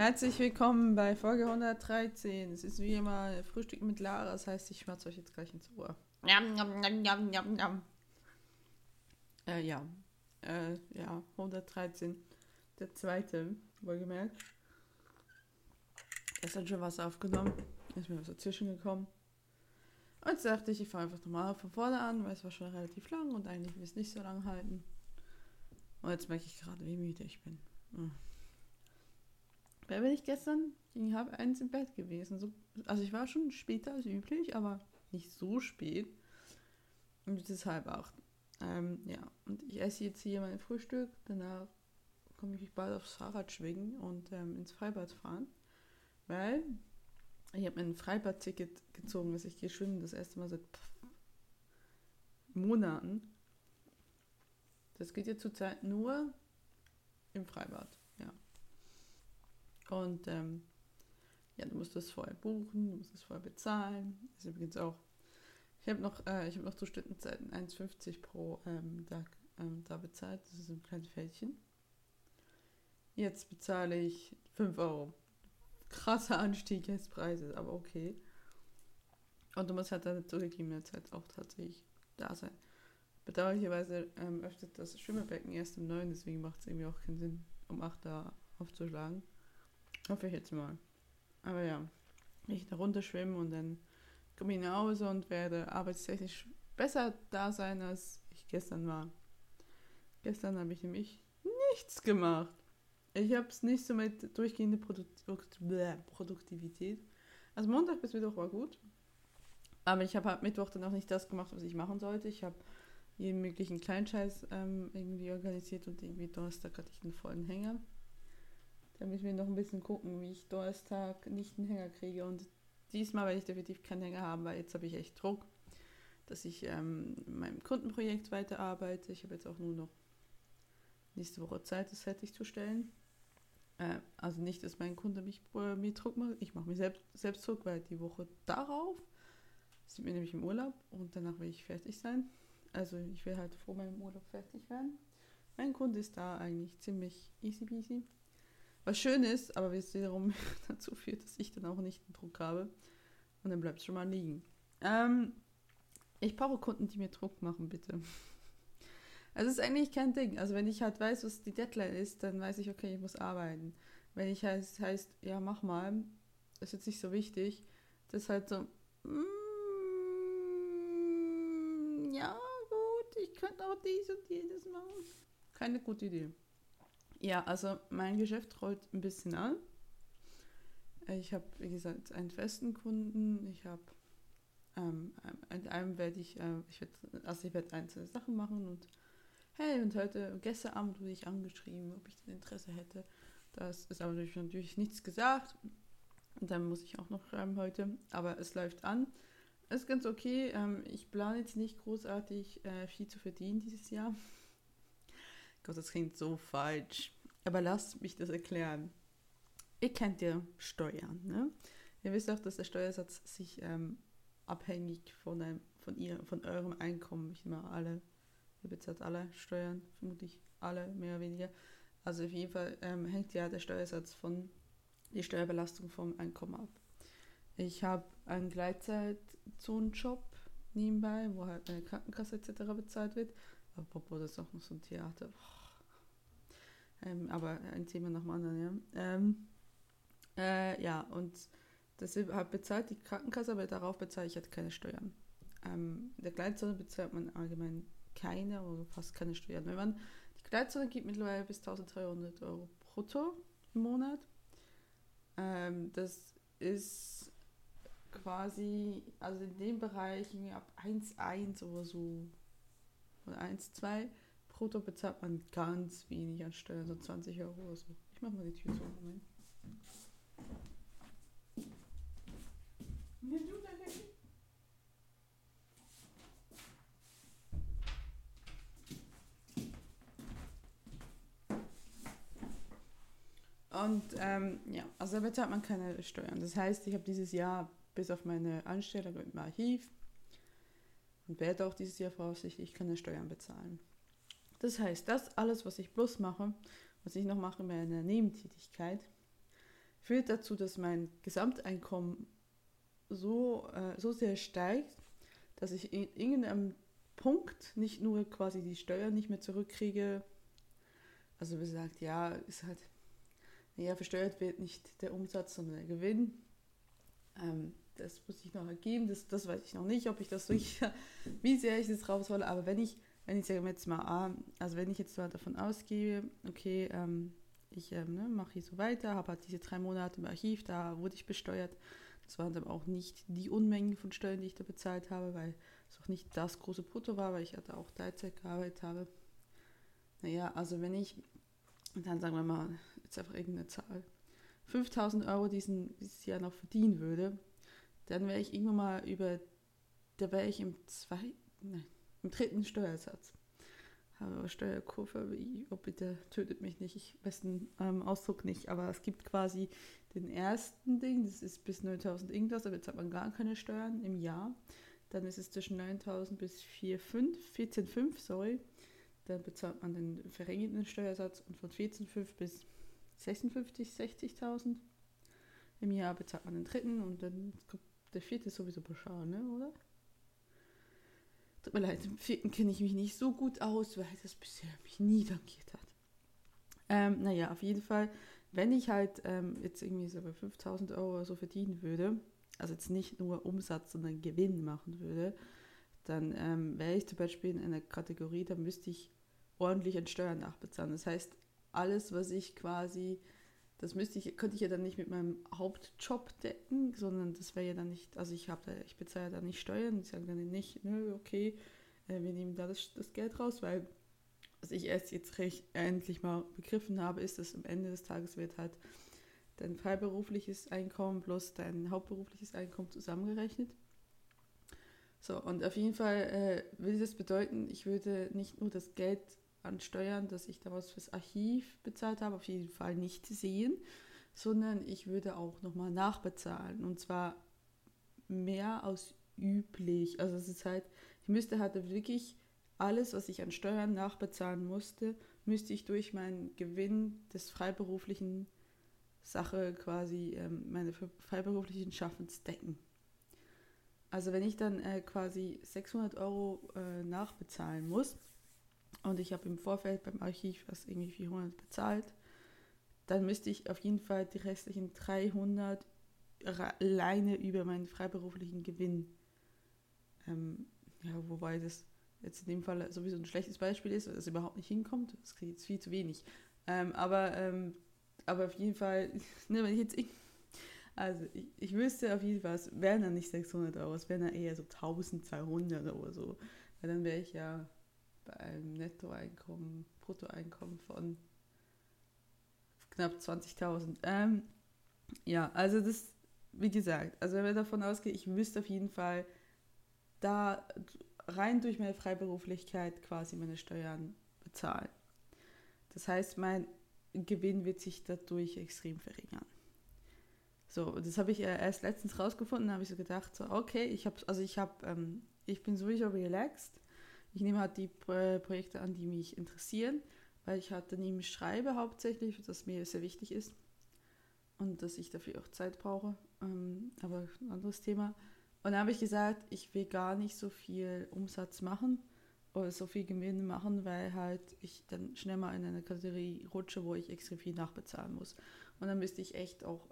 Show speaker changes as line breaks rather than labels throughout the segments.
Herzlich willkommen bei Folge 113. Es ist wie immer Frühstück mit Lara, das heißt, ich schmerze euch jetzt gleich ins Ohr. Jam, jam, jam, jam, jam, jam. Äh, ja. Äh, ja, 113. Der zweite, wohlgemerkt. Gestern schon was aufgenommen. Ist mir was dazwischen gekommen. Und jetzt dachte ich, ich fange einfach nochmal von vorne an, weil es war schon relativ lang und eigentlich will es nicht so lang halten. Und jetzt merke ich gerade, wie müde ich bin. Hm. Wer bin ich gestern gegen halb eins im Bett gewesen? So, also ich war schon später als üblich, aber nicht so spät. Und jetzt ist halb acht. Ähm, ja, und ich esse jetzt hier mein Frühstück. Danach komme ich bald aufs Fahrrad schwingen und ähm, ins Freibad fahren. Weil ich habe ein Freibad-Ticket gezogen, dass ich gehe schwimmen das erste Mal seit Monaten. Das geht ja zurzeit nur im Freibad. Und ähm, ja, du musst das vorher buchen, du musst das vorher bezahlen. Das ist übrigens auch. Ich habe noch, äh, ich hab noch zu Stundenzeiten 1,50 pro ähm, Tag ähm, da bezahlt. Das ist ein kleines Fältchen. Jetzt bezahle ich 5 Euro. Krasser Anstieg des Preises, aber okay. Und du musst halt dann zugegebene Zeit auch tatsächlich da sein. Bedauerlicherweise ähm, öffnet das Schwimmerbecken erst um 9, deswegen macht es irgendwie auch keinen Sinn, um 8 da aufzuschlagen. Hoffe ich jetzt mal. Aber ja, ich da runterschwimmen und dann komme ich nach Hause und werde arbeitstechnisch besser da sein, als ich gestern war. Gestern habe ich nämlich nichts gemacht. Ich habe es nicht so mit durchgehende Produkt Produktivität. Also Montag bis Mittwoch war gut. Aber ich habe halt Mittwoch dann auch nicht das gemacht, was ich machen sollte. Ich habe jeden möglichen Kleinscheiß ähm, irgendwie organisiert und irgendwie Donnerstag hatte ich einen vollen Hänger. Da müssen wir noch ein bisschen gucken, wie ich Donnerstag nicht einen Hänger kriege. Und diesmal werde ich definitiv keinen Hänger haben, weil jetzt habe ich echt Druck, dass ich ähm, in meinem Kundenprojekt weiterarbeite. Ich habe jetzt auch nur noch nächste Woche Zeit, das fertigzustellen. Äh, also nicht, dass mein Kunde mich, äh, mir Druck macht. Ich mache mir selbst, selbst Druck, weil die Woche darauf sind wir nämlich im Urlaub und danach will ich fertig sein. Also ich will halt vor meinem Urlaub fertig werden. Mein Kunde ist da eigentlich ziemlich easy peasy. Was schön ist, aber es wiederum dazu führt, dass ich dann auch nicht den Druck habe. Und dann bleibt es schon mal liegen. Ähm, ich brauche Kunden, die mir Druck machen, bitte. Also es ist eigentlich kein Ding. Also wenn ich halt weiß, was die Deadline ist, dann weiß ich, okay, ich muss arbeiten. Wenn ich heißt, heißt ja, mach mal, ist jetzt nicht so wichtig. Das ist halt so, mm, ja, gut, ich könnte auch dies und jenes machen. Keine gute Idee. Ja, also mein Geschäft rollt ein bisschen an. Ich habe, wie gesagt, einen festen Kunden. Ich habe ähm, in einem werde ich, äh, ich werd, also ich werde einzelne Sachen machen und hey, und heute, gestern Abend wurde ich angeschrieben, ob ich Interesse hätte. Das ist aber natürlich, natürlich nichts gesagt. Und dann muss ich auch noch schreiben heute. Aber es läuft an. Ist ganz okay. Ähm, ich plane jetzt nicht großartig äh, viel zu verdienen dieses Jahr. Gott, das klingt so falsch. Aber lasst mich das erklären. Ihr kennt ja Steuern, ne? Ihr wisst auch, dass der Steuersatz sich ähm, abhängig von, einem, von, ihr, von eurem Einkommen, ich nehme alle, ihr bezahlt alle Steuern, vermutlich alle, mehr oder weniger. Also auf jeden Fall ähm, hängt ja der Steuersatz von die Steuerbelastung vom Einkommen ab. Ich habe einen Gleitzeitzonenjob nebenbei, wo halt meine Krankenkasse etc. bezahlt wird. Apropos, das ist auch noch so ein Theater. Ähm, aber ein Thema nach dem anderen, ja. Ähm, äh, ja, und deshalb bezahlt die Krankenkasse, aber darauf bezahle ich halt keine Steuern. Ähm, in der Gleitzone bezahlt man allgemein keine oder fast keine Steuern. Wenn man die Gleitzone gibt mittlerweile bis 1300 Euro brutto im Monat. Ähm, das ist quasi, also in dem Bereich ab 1,1 oder so, oder 1,2 brutto bezahlt man ganz wenig an Steuern, so 20 Euro oder so. Ich mach mal die Tür so. Moment. Und ähm, ja, also da bezahlt man keine Steuern. Das heißt, ich habe dieses Jahr bis auf meine Anstellung im Archiv und werde auch dieses Jahr voraussichtlich keine Steuern bezahlen. Das heißt, das alles, was ich bloß mache, was ich noch mache in meiner Nebentätigkeit, führt dazu, dass mein Gesamteinkommen so, äh, so sehr steigt, dass ich in irgendeinem Punkt nicht nur quasi die Steuern nicht mehr zurückkriege. Also wie gesagt, ja, ist halt, naja, versteuert wird nicht der Umsatz, sondern der Gewinn. Ähm, das muss ich noch ergeben, das, das weiß ich noch nicht, ob ich das durch, wie sehr ich das raushole, aber wenn ich, wenn ich sage jetzt mal, ah, also wenn ich jetzt mal davon ausgehe, okay, ähm, ich ähm, ne, mache hier so weiter, habe halt diese drei Monate im Archiv, da wurde ich besteuert. Das waren dann auch nicht die Unmengen von Steuern, die ich da bezahlt habe, weil es auch nicht das große Brutto war, weil ich da auch Teilzeit gearbeitet habe. Naja, also wenn ich, dann sagen wir mal, jetzt einfach irgendeine Zahl, 5000 Euro diesen, dieses Jahr noch verdienen würde, dann wäre ich irgendwann mal über, da wäre ich im zweiten, nein, im dritten Steuersatz habe Steuerkurve, oh bitte tötet mich nicht, ich weiß den ähm, Ausdruck nicht, aber es gibt quasi den ersten Ding, das ist bis 9000 irgendwas, da bezahlt man gar keine Steuern im Jahr. Dann ist es zwischen 9000 bis 14,5, sorry. Dann bezahlt man den verringerten Steuersatz und von 14,5 bis 56, 60.000 im Jahr bezahlt man den dritten und dann der vierte sowieso pauschal, ne, oder? Tut mir leid, im vierten kenne ich mich nicht so gut aus, weil das bisher mich nie tankiert hat. Ähm, naja, auf jeden Fall, wenn ich halt ähm, jetzt irgendwie so bei 5000 Euro so verdienen würde, also jetzt nicht nur Umsatz, sondern Gewinn machen würde, dann ähm, wäre ich zum Beispiel in einer Kategorie, da müsste ich ordentlich an Steuern nachbezahlen. Das heißt, alles, was ich quasi das müsste ich, könnte ich ja dann nicht mit meinem Hauptjob decken, sondern das wäre ja dann nicht, also ich habe da, ich bezahle da nicht Steuern, ich sage dann nicht, nö, okay, äh, wir nehmen da das, das Geld raus, weil was ich erst jetzt recht endlich mal begriffen habe, ist, dass am Ende des Tages wird halt dein freiberufliches Einkommen plus dein hauptberufliches Einkommen zusammengerechnet. So, und auf jeden Fall äh, würde das bedeuten, ich würde nicht nur das Geld an Steuern, dass ich damals fürs Archiv bezahlt habe, auf jeden Fall nicht sehen, sondern ich würde auch nochmal nachbezahlen. Und zwar mehr als üblich. Also es ist halt, ich müsste halt wirklich alles, was ich an Steuern nachbezahlen musste, müsste ich durch meinen Gewinn des freiberuflichen Sache quasi ähm, meine freiberuflichen Schaffens decken. Also wenn ich dann äh, quasi 600 Euro äh, nachbezahlen muss, und ich habe im Vorfeld beim Archiv was irgendwie 400 bezahlt, dann müsste ich auf jeden Fall die restlichen 300 alleine über meinen freiberuflichen Gewinn, ähm, ja, wobei das jetzt in dem Fall sowieso ein schlechtes Beispiel ist, weil das überhaupt nicht hinkommt, das kriege ich jetzt viel zu wenig. Ähm, aber, ähm, aber auf jeden Fall, ne, wenn ich jetzt, also ich, ich wüsste auf jeden Fall, es wären dann nicht 600 Euro, es wären dann eher so 1200 oder so, weil dann wäre ich ja bei einem Nettoeinkommen, Bruttoeinkommen von knapp 20.000. Ähm, ja, also das, wie gesagt, also wenn wir davon ausgehen, ich müsste auf jeden Fall da rein durch meine Freiberuflichkeit quasi meine Steuern bezahlen. Das heißt, mein Gewinn wird sich dadurch extrem verringern. So, das habe ich erst letztens rausgefunden, da habe ich so gedacht, so, okay, ich habe, also ich habe, ähm, ich bin sowieso relaxed ich nehme halt die Projekte an, die mich interessieren, weil ich halt daneben schreibe hauptsächlich, was mir sehr wichtig ist und dass ich dafür auch Zeit brauche. Ähm, aber ein anderes Thema. Und dann habe ich gesagt, ich will gar nicht so viel Umsatz machen oder so viel Gewinn machen, weil halt ich dann schnell mal in eine Kategorie rutsche, wo ich extrem viel nachbezahlen muss. Und dann müsste ich echt auch,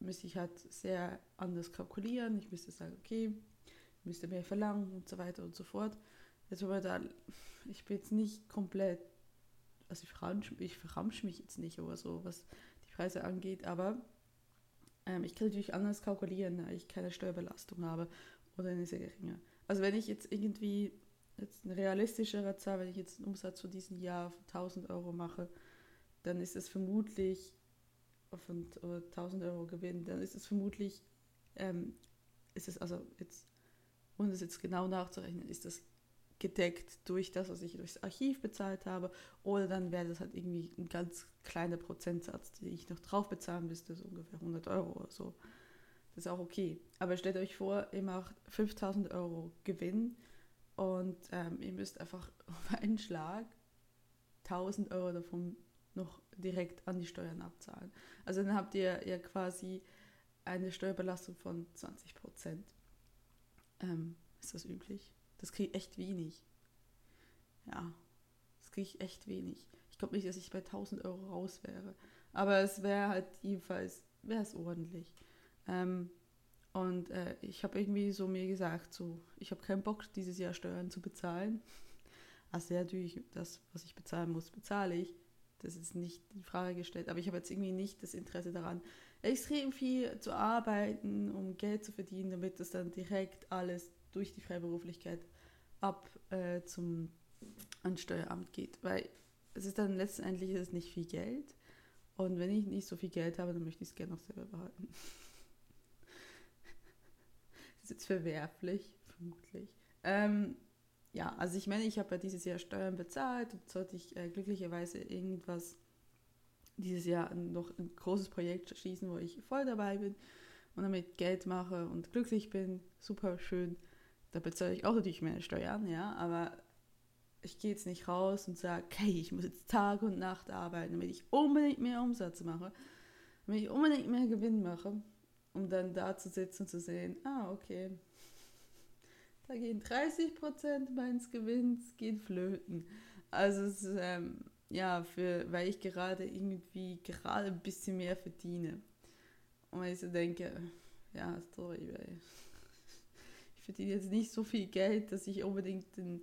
müsste ich halt sehr anders kalkulieren. Ich müsste sagen, okay, müsste mehr verlangen und so weiter und so fort. Jetzt aber da, ich bin jetzt nicht komplett, also ich verramsch, ich verramsch mich jetzt nicht oder so, was die Preise angeht, aber ähm, ich kann natürlich anders kalkulieren, da ich keine Steuerbelastung habe oder eine sehr geringe. Also wenn ich jetzt irgendwie jetzt eine realistischere Zahl, wenn ich jetzt einen Umsatz für diesen Jahr von 1000 Euro mache, dann ist es vermutlich von 1000 Euro Gewinn, dann ist es vermutlich, ähm, ist es also jetzt, ohne das jetzt genau nachzurechnen, ist das gedeckt durch das, was ich durchs Archiv bezahlt habe. Oder dann wäre das halt irgendwie ein ganz kleiner Prozentsatz, den ich noch drauf bezahlen müsste, so ungefähr 100 Euro oder so. Das ist auch okay. Aber stellt euch vor, ihr macht 5000 Euro Gewinn und ähm, ihr müsst einfach auf einen Schlag 1000 Euro davon noch direkt an die Steuern abzahlen. Also dann habt ihr ja quasi eine Steuerbelastung von 20 Prozent. Ähm, ist das üblich? Das kriege ich echt wenig. Ja, das kriege ich echt wenig. Ich glaube nicht, dass ich bei 1000 Euro raus wäre. Aber es wäre halt jedenfalls, wäre es ordentlich. Ähm, und äh, ich habe irgendwie so mir gesagt, so, ich habe keinen Bock, dieses Jahr Steuern zu bezahlen. Also natürlich, das, was ich bezahlen muss, bezahle ich. Das ist nicht die Frage gestellt. Aber ich habe jetzt irgendwie nicht das Interesse daran, extrem viel zu arbeiten, um Geld zu verdienen, damit das dann direkt alles durch die Freiberuflichkeit ab äh, zum ans Steueramt geht. Weil es ist dann letztendlich ist es nicht viel Geld. Und wenn ich nicht so viel Geld habe, dann möchte ich es gerne noch selber behalten. das ist jetzt verwerflich, vermutlich. Ähm, ja, also ich meine, ich habe ja dieses Jahr Steuern bezahlt und sollte ich äh, glücklicherweise irgendwas dieses Jahr noch ein großes Projekt schießen, wo ich voll dabei bin und damit Geld mache und glücklich bin, super schön. Da bezahle ich auch natürlich meine Steuern, ja, aber ich gehe jetzt nicht raus und sage, okay, ich muss jetzt Tag und Nacht arbeiten, damit ich unbedingt mehr Umsatz mache, damit ich unbedingt mehr Gewinn mache, um dann da zu sitzen und zu sehen, ah, okay, da gehen 30 Prozent meines Gewinns gehen flöten. Also es ist, ähm, ja, für, weil ich gerade irgendwie gerade ein bisschen mehr verdiene. Und weil ich so denke, ja, sorry, weil verdiene jetzt nicht so viel Geld, dass ich unbedingt den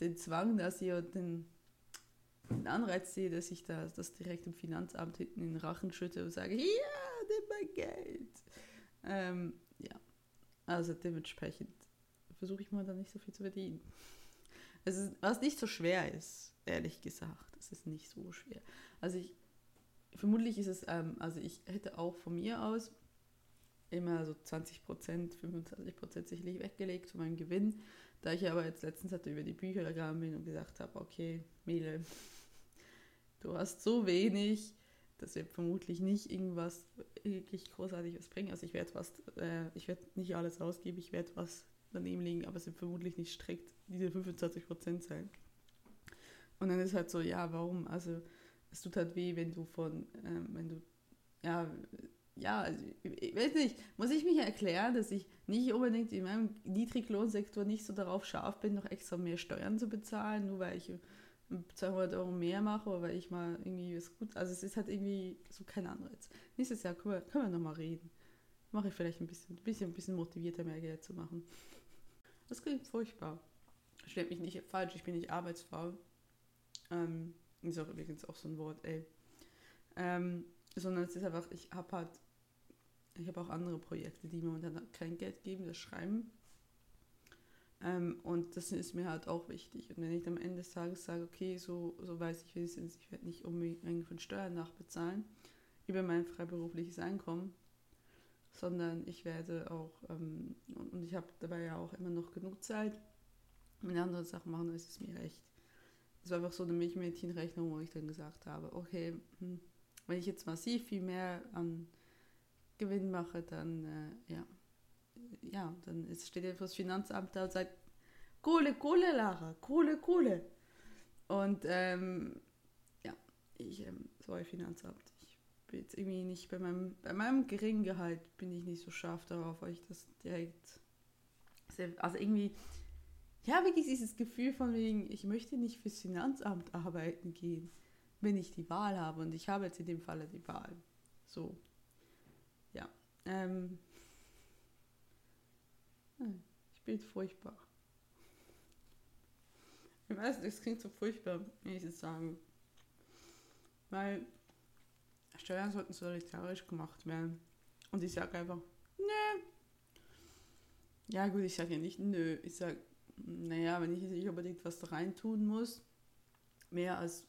den Zwang, dass ich den, den Anreiz sehe, dass ich das, das direkt im Finanzamt hinten in den Rachen schütte und sage, ja, nimm mein Geld. Ähm, ja, also dementsprechend versuche ich mal da nicht so viel zu verdienen. Ist, was nicht so schwer ist, ehrlich gesagt. Es ist nicht so schwer. Also ich, vermutlich ist es, ähm, also ich hätte auch von mir aus immer so 20 Prozent, 25 Prozent sicherlich weggelegt von meinem Gewinn. Da ich aber jetzt letztens hatte über die Bücher gegangen bin und gesagt habe, okay, Mele, du hast so wenig, das wird vermutlich nicht irgendwas wirklich Großartiges bringen. Also ich werde was, äh, ich werde nicht alles ausgeben, ich werde was daneben liegen, aber es wird vermutlich nicht strikt diese 25 Prozent sein. Und dann ist halt so, ja, warum? Also es tut halt weh, wenn du von, ähm, wenn du, ja, ja, also, ich weiß nicht, muss ich mich erklären, dass ich nicht unbedingt in meinem Niedriglohnsektor nicht so darauf scharf bin, noch extra mehr Steuern zu bezahlen, nur weil ich 200 Euro mehr mache oder weil ich mal irgendwie was gut, also es ist halt irgendwie so kein Anreiz. Nächstes Jahr können wir, können wir nochmal reden. Mache ich vielleicht ein bisschen, bisschen, ein bisschen motivierter, mehr Geld zu machen. Das klingt furchtbar. Stellt mich nicht falsch, ich bin nicht arbeitsfaul. Ähm, ist auch übrigens auch so ein Wort, ey. Ähm, sondern es ist einfach, ich habe halt ich habe auch andere Projekte, die momentan kein Geld geben, das Schreiben. Ähm, und das ist mir halt auch wichtig. Und wenn ich am Ende des Tages sage, okay, so, so weiß ich wenigstens, ich werde nicht unbedingt von Steuern nachbezahlen über mein freiberufliches Einkommen, sondern ich werde auch, ähm, und ich habe dabei ja auch immer noch genug Zeit, wenn andere Sachen machen, dann ist es mir recht. Es war einfach so eine Milchmädchenrechnung, wo ich dann gesagt habe, okay, hm, wenn ich jetzt massiv viel mehr an Gewinn mache, dann, äh, ja, ja, dann ist, steht einfach das Finanzamt da und sagt, Kohle, Kohle, Lara, Kohle, Kohle. Und ähm, ja, ich, ähm, sorry, Finanzamt, ich bin jetzt irgendwie nicht bei meinem, bei meinem geringen Gehalt bin ich nicht so scharf darauf, weil ich das direkt, also irgendwie, ja, wirklich dieses Gefühl von wegen, ich möchte nicht fürs Finanzamt arbeiten gehen, wenn ich die Wahl habe. Und ich habe jetzt in dem Falle die Wahl. So. Ähm, ich bin furchtbar. Ich weiß, es klingt so furchtbar, wenn ich es sage. Weil Steuern sollten solidarisch gemacht werden. Und ich sage einfach, nö. Ja gut, ich sage ja nicht nö. Ich sage, naja, wenn ich nicht unbedingt was rein tun muss, mehr als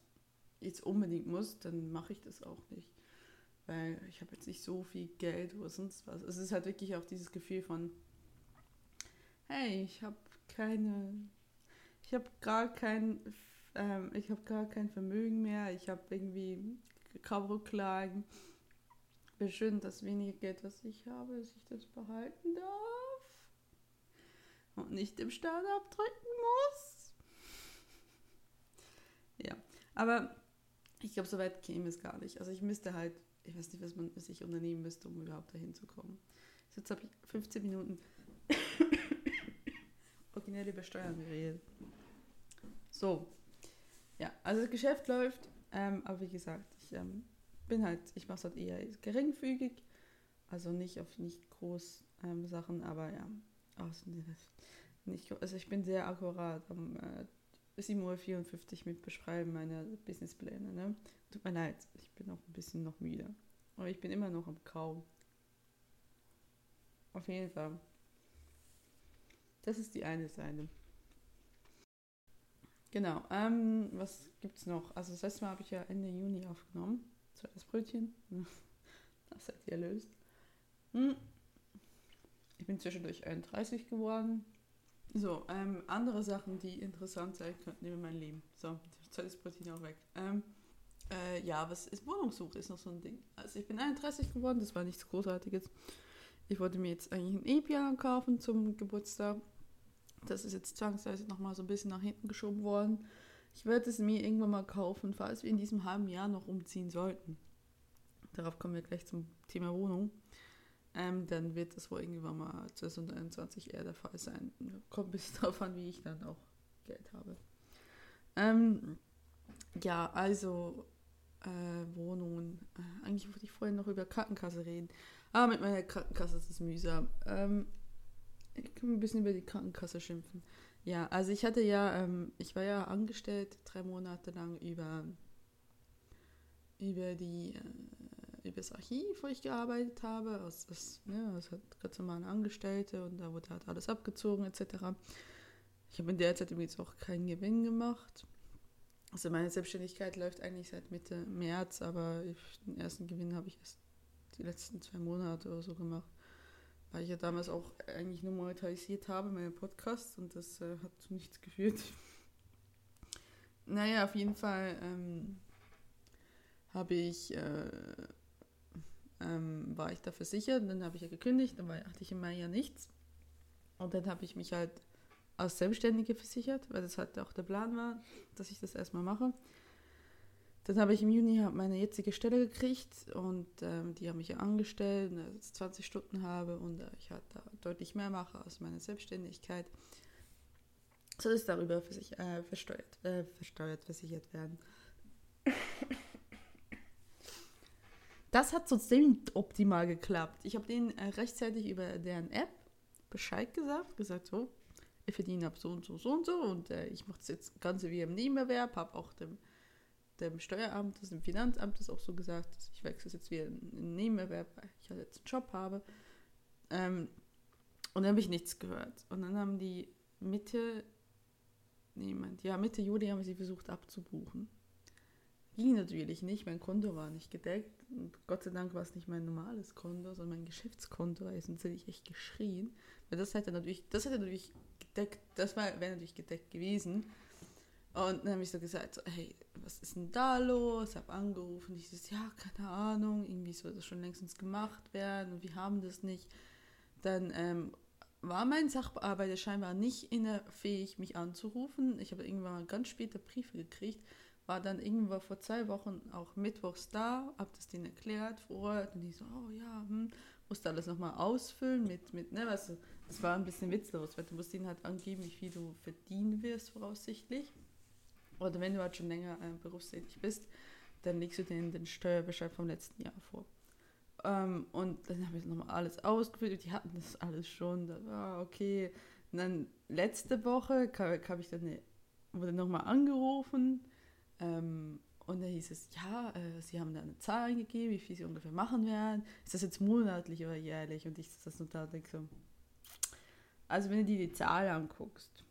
jetzt unbedingt muss, dann mache ich das auch nicht weil ich habe jetzt nicht so viel Geld oder sonst was. Es ist halt wirklich auch dieses Gefühl von, hey, ich habe keine, ich habe gar kein, ähm, ich habe gar kein Vermögen mehr, ich habe irgendwie kaum Rücklagen. Wäre schön, das wenige Geld, was ich habe, dass ich das behalten darf und nicht im Staat abdrücken muss. Ja, aber ich glaube, so weit käme es gar nicht. Also ich müsste halt, ich weiß nicht, was man sich unternehmen müsste, um überhaupt dahin zu kommen. Jetzt habe ich 15 Minuten originell über Steuern geredet. So. Ja, also das Geschäft läuft, ähm, aber wie gesagt, ich ähm, bin halt, ich mache es halt eher geringfügig, also nicht auf nicht groß ähm, Sachen, aber ja, also nicht, also ich bin sehr akkurat am äh, 7.54 Uhr mit Beschreiben meiner Businesspläne. Ne? Tut mir leid, ich bin auch ein bisschen noch müde. Aber ich bin immer noch am Kaum. Auf jeden Fall. Das ist die eine Seite. Genau. Ähm, was gibt's noch? Also das letzte Mal habe ich ja Ende Juni aufgenommen. Zweites Brötchen. Das seid ihr erlöst. Hm. Ich bin zwischendurch 31 geworden. So, ähm, andere Sachen, die interessant sein könnten über mein Leben. So, zweites Brötchen auch weg. Ähm, äh, ja, was ist Wohnungssuche? Ist noch so ein Ding. Also ich bin 31 geworden, das war nichts Großartiges. Ich wollte mir jetzt eigentlich ein E-Piano kaufen zum Geburtstag. Das ist jetzt zwangsweise nochmal so ein bisschen nach hinten geschoben worden. Ich werde es mir irgendwann mal kaufen, falls wir in diesem halben Jahr noch umziehen sollten. Darauf kommen wir gleich zum Thema Wohnung. Ähm, dann wird das wohl irgendwann mal 2021 eher der Fall sein. Kommt ein bisschen darauf an, wie ich dann auch Geld habe. Ähm, ja, also äh, Wohnungen. Äh, eigentlich wollte ich vorhin noch über Krankenkasse reden. Aber mit meiner Krankenkasse ist es mühsam. Ähm, ich kann ein bisschen über die Krankenkasse schimpfen. Ja, also ich hatte ja, ähm, ich war ja angestellt drei Monate lang über, über die, äh, über das Archiv, wo ich gearbeitet habe. Als, als, ja, als halt ganz normale Angestellte und da wurde halt alles abgezogen etc. Ich habe in der Zeit übrigens auch keinen Gewinn gemacht. Also meine Selbstständigkeit läuft eigentlich seit Mitte März, aber ich, den ersten Gewinn habe ich erst die letzten zwei Monate oder so gemacht weil ich ja damals auch eigentlich nur monetarisiert habe, meine Podcasts, und das äh, hat zu nichts geführt. naja, auf jeden Fall ähm, habe ich, äh, ähm, war ich da versichert, und dann habe ich ja gekündigt, dann war, hatte ich im Mai ja nichts. Und dann habe ich mich halt als Selbstständige versichert, weil das halt auch der Plan war, dass ich das erstmal mache. Dann habe ich im Juni meine jetzige Stelle gekriegt und ähm, die haben mich ja angestellt, dass ich 20 Stunden habe und äh, ich halt da deutlich mehr mache als meine Selbstständigkeit. Soll es darüber versich äh, versteuert, äh, versteuert, versichert werden. Das hat so ziemlich optimal geklappt. Ich habe denen äh, rechtzeitig über deren App Bescheid gesagt, gesagt so, ich verdiene ab so und so, so und so und äh, ich mache das jetzt Ganze wie im Nebenerwerb, habe auch dem dem Steueramt, dem Finanzamt ist auch so gesagt, ich wechsle jetzt in den Nebenerwerb, weil ich halt jetzt einen Job habe. Ähm, und dann habe ich nichts gehört. Und dann haben die Mitte, niemand, ja, Mitte Juli haben sie versucht abzubuchen. Ging natürlich nicht, mein Konto war nicht gedeckt. Und Gott sei Dank war es nicht mein normales Konto, sondern mein Geschäftskonto, sonst hätte ich echt geschrien. Weil das hätte natürlich, das hätte natürlich gedeckt, das wäre natürlich gedeckt gewesen. Und dann habe ich so gesagt, so, hey, was ist denn da los? Habe angerufen, ich so, ja, keine Ahnung, irgendwie soll das schon längstens gemacht werden und wir haben das nicht. Dann ähm, war mein Sachbearbeiter scheinbar nicht fähig, mich anzurufen. Ich habe irgendwann mal ganz später Briefe gekriegt, war dann irgendwann vor zwei Wochen auch mittwochs da, habe das denen erklärt vor Ort und die so, oh ja, hm, musste alles nochmal ausfüllen mit, mit, ne, weißt du, das war ein bisschen witzlos, weil du musst ihnen halt angeben, wie viel du verdienen wirst voraussichtlich. Oder wenn du halt schon länger äh, berufstätig bist, dann legst du denen den Steuerbescheid vom letzten Jahr vor. Ähm, und dann habe ich nochmal alles ausgefüllt. Die hatten das alles schon. Da war okay. Und dann letzte Woche kam, kam ich dann, ne, wurde nochmal angerufen. Ähm, und da hieß es, ja, äh, sie haben da eine Zahl eingegeben, wie viel sie ungefähr machen werden. Ist das jetzt monatlich oder jährlich? Und ich das nur da denke so. Also wenn du dir die Zahl anguckst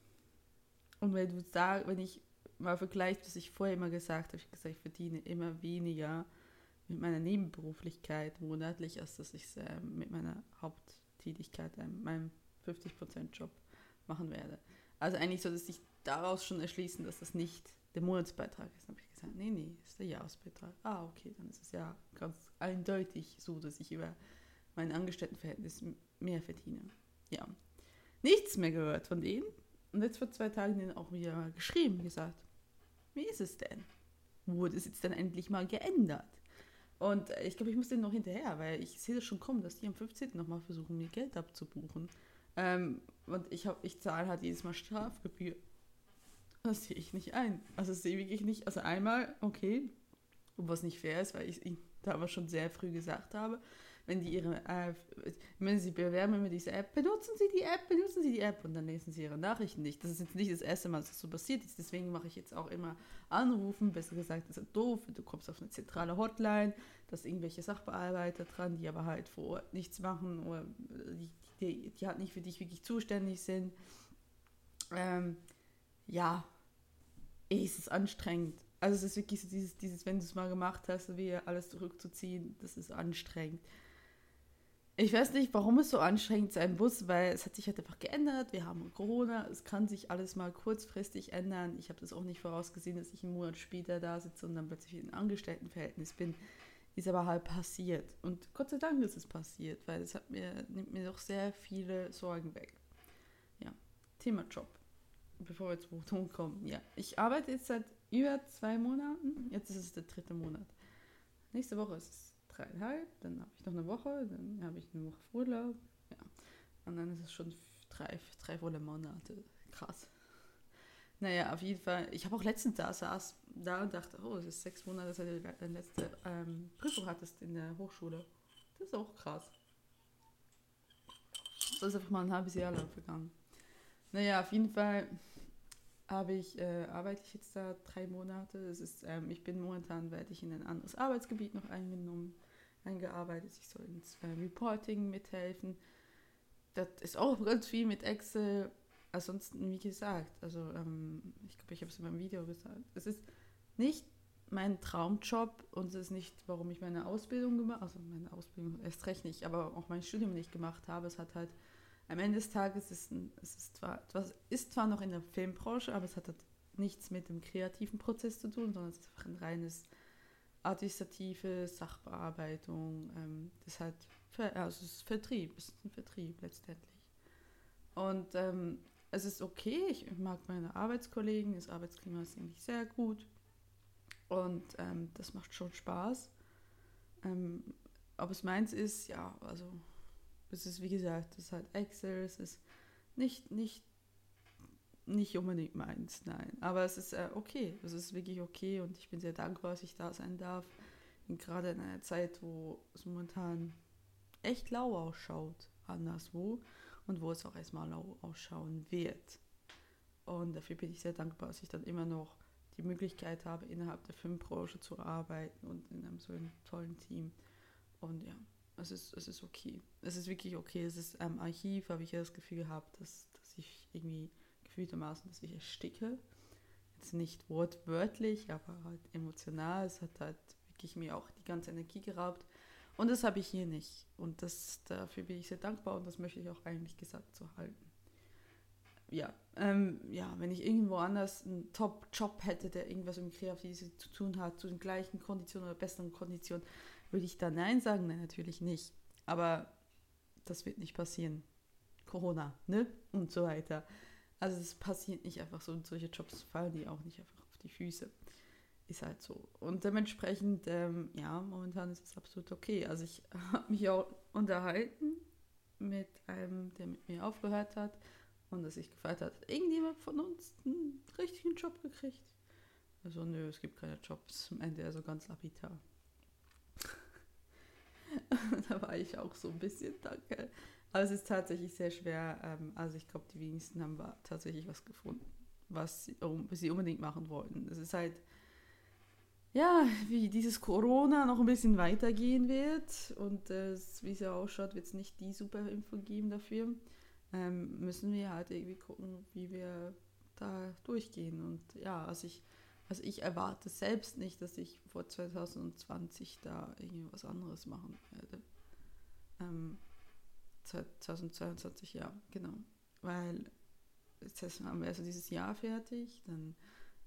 und wenn du sagst, wenn ich mal vergleicht, was ich vorher immer gesagt habe. Ich habe gesagt, ich verdiene immer weniger mit meiner Nebenberuflichkeit monatlich, als dass ich es äh, mit meiner Haupttätigkeit, äh, meinem 50%-Job machen werde. Also eigentlich soll es sich daraus schon erschließen, dass das nicht der Monatsbeitrag ist. Habe ich gesagt, nee, nee, ist der Jahresbeitrag. Ah, okay, dann ist es ja ganz eindeutig so, dass ich über mein Angestelltenverhältnis mehr verdiene. Ja. Nichts mehr gehört von denen. Und jetzt vor zwei Tagen denen auch wieder geschrieben, gesagt, wie ist es denn? wurde es jetzt dann endlich mal geändert. Und äh, ich glaube, ich muss denen noch hinterher, weil ich sehe das schon kommen, dass die am 15. nochmal versuchen, mir Geld abzubuchen. Ähm, und ich, ich zahle halt jedes Mal Strafgebühr. Das sehe ich nicht ein. Also das sehe ich wirklich nicht. Also einmal, okay, was nicht fair ist, weil ich da aber schon sehr früh gesagt habe, wenn die ihre, äh, wenn sie bewerben mit dieser App, benutzen sie die App, benutzen sie die App und dann lesen sie ihre Nachrichten nicht. Das ist jetzt nicht das erste Mal, dass das so passiert ist. Deswegen mache ich jetzt auch immer Anrufen, besser gesagt, das ist doof, du kommst auf eine zentrale Hotline, da sind irgendwelche Sachbearbeiter dran, die aber halt vor Ort nichts machen oder die, die, die halt nicht für dich wirklich zuständig sind. Ähm, ja, es ist anstrengend. Also es ist wirklich so dieses, dieses wenn du es mal gemacht hast, wie alles zurückzuziehen, das ist anstrengend. Ich weiß nicht, warum es so anstrengend sein muss, weil es hat sich halt einfach geändert. Wir haben Corona, es kann sich alles mal kurzfristig ändern. Ich habe das auch nicht vorausgesehen, dass ich einen Monat später da sitze und dann plötzlich in einem Angestelltenverhältnis bin. Ist aber halt passiert. Und Gott sei Dank ist es passiert, weil es hat mir, nimmt mir doch sehr viele Sorgen weg. Ja, Thema Job. Bevor wir zu Ton kommen. Ja, ich arbeite jetzt seit über zwei Monaten. Jetzt ist es der dritte Monat. Nächste Woche ist es dreieinhalb, dann habe ich noch eine Woche, dann habe ich eine Woche Urlaub. Ja. Und dann ist es schon drei, drei volle Monate. Krass. Naja, auf jeden Fall. Ich habe auch letztens da saß da und dachte, oh, es ist sechs Monate, seit du deine letzte ähm, Prüfung hattest in der Hochschule. Das ist auch krass. So ist einfach mal ein halbes Jahr lang vergangen. Naja, auf jeden Fall habe ich, äh, arbeite ich jetzt da drei Monate. Es ist, ähm, ich bin momentan, werde ich in ein anderes Arbeitsgebiet noch eingenommen, eingearbeitet. Ich soll ins äh, Reporting mithelfen. Das ist auch ganz viel mit Excel. Ansonsten, wie gesagt, also ähm, ich glaube, ich habe es in meinem Video gesagt. Es ist nicht mein Traumjob und es ist nicht, warum ich meine Ausbildung gemacht habe, also meine Ausbildung erst recht nicht, aber auch mein Studium nicht gemacht habe. Es hat halt am Ende des Tages ist es ist zwar, etwas, ist zwar noch in der Filmbranche, aber es hat halt nichts mit dem kreativen Prozess zu tun, sondern es ist einfach ein reines administrative Sachbearbeitung. Ähm, das ist halt, also es ist Vertrieb, es ist ein Vertrieb letztendlich. Und ähm, es ist okay, ich mag meine Arbeitskollegen, das Arbeitsklima ist eigentlich sehr gut und ähm, das macht schon Spaß. Ähm, ob es meins ist, ja, also es ist, wie gesagt, es ist halt Excel, es ist nicht, nicht, nicht unbedingt meins, nein. Aber es ist äh, okay, es ist wirklich okay und ich bin sehr dankbar, dass ich da sein darf. Und gerade in einer Zeit, wo es momentan echt lau ausschaut, anderswo, und wo es auch erstmal lau ausschauen wird. Und dafür bin ich sehr dankbar, dass ich dann immer noch die Möglichkeit habe, innerhalb der Filmbranche zu arbeiten und in einem so einem tollen Team. Und ja, es ist, es ist okay. Es ist wirklich okay. Es ist am Archiv, habe ich ja das Gefühl gehabt, dass, dass ich irgendwie gefühltermaßen, dass ich ersticke. Jetzt nicht wortwörtlich, aber halt emotional. Es hat halt wirklich mir auch die ganze Energie geraubt. Und das habe ich hier nicht. Und das, dafür bin ich sehr dankbar und das möchte ich auch eigentlich gesagt so halten. Ja, ähm, ja, wenn ich irgendwo anders einen Top-Job hätte, der irgendwas mit Kreativität zu tun hat, zu den gleichen Konditionen oder besseren Konditionen, würde ich da Nein sagen? Nein, natürlich nicht. Aber das wird nicht passieren. Corona, ne? Und so weiter. Also es passiert nicht einfach so und solche Jobs fallen die auch nicht einfach auf die Füße. Ist halt so. Und dementsprechend, ähm, ja, momentan ist es absolut okay. Also ich habe mich auch unterhalten mit einem, der mit mir aufgehört hat und dass sich gefragt hat, irgendjemand von uns einen richtigen Job gekriegt? Also nö, es gibt keine Jobs. Am Ende also ganz lapidar. da war ich auch so ein bisschen, danke. Aber es ist tatsächlich sehr schwer. Ähm, also ich glaube, die wenigsten haben tatsächlich was gefunden, was sie, unbedingt machen wollten. Es ist halt, ja, wie dieses Corona noch ein bisschen weitergehen wird und äh, wie es ja ausschaut, wird es nicht die super Info geben dafür. Ähm, müssen wir halt irgendwie gucken, wie wir da durchgehen. Und ja, also ich also ich erwarte selbst nicht, dass ich vor 2020 da irgendwie was anderes machen werde. Ähm, 2022, ja, genau. Weil jetzt haben wir also dieses Jahr fertig, dann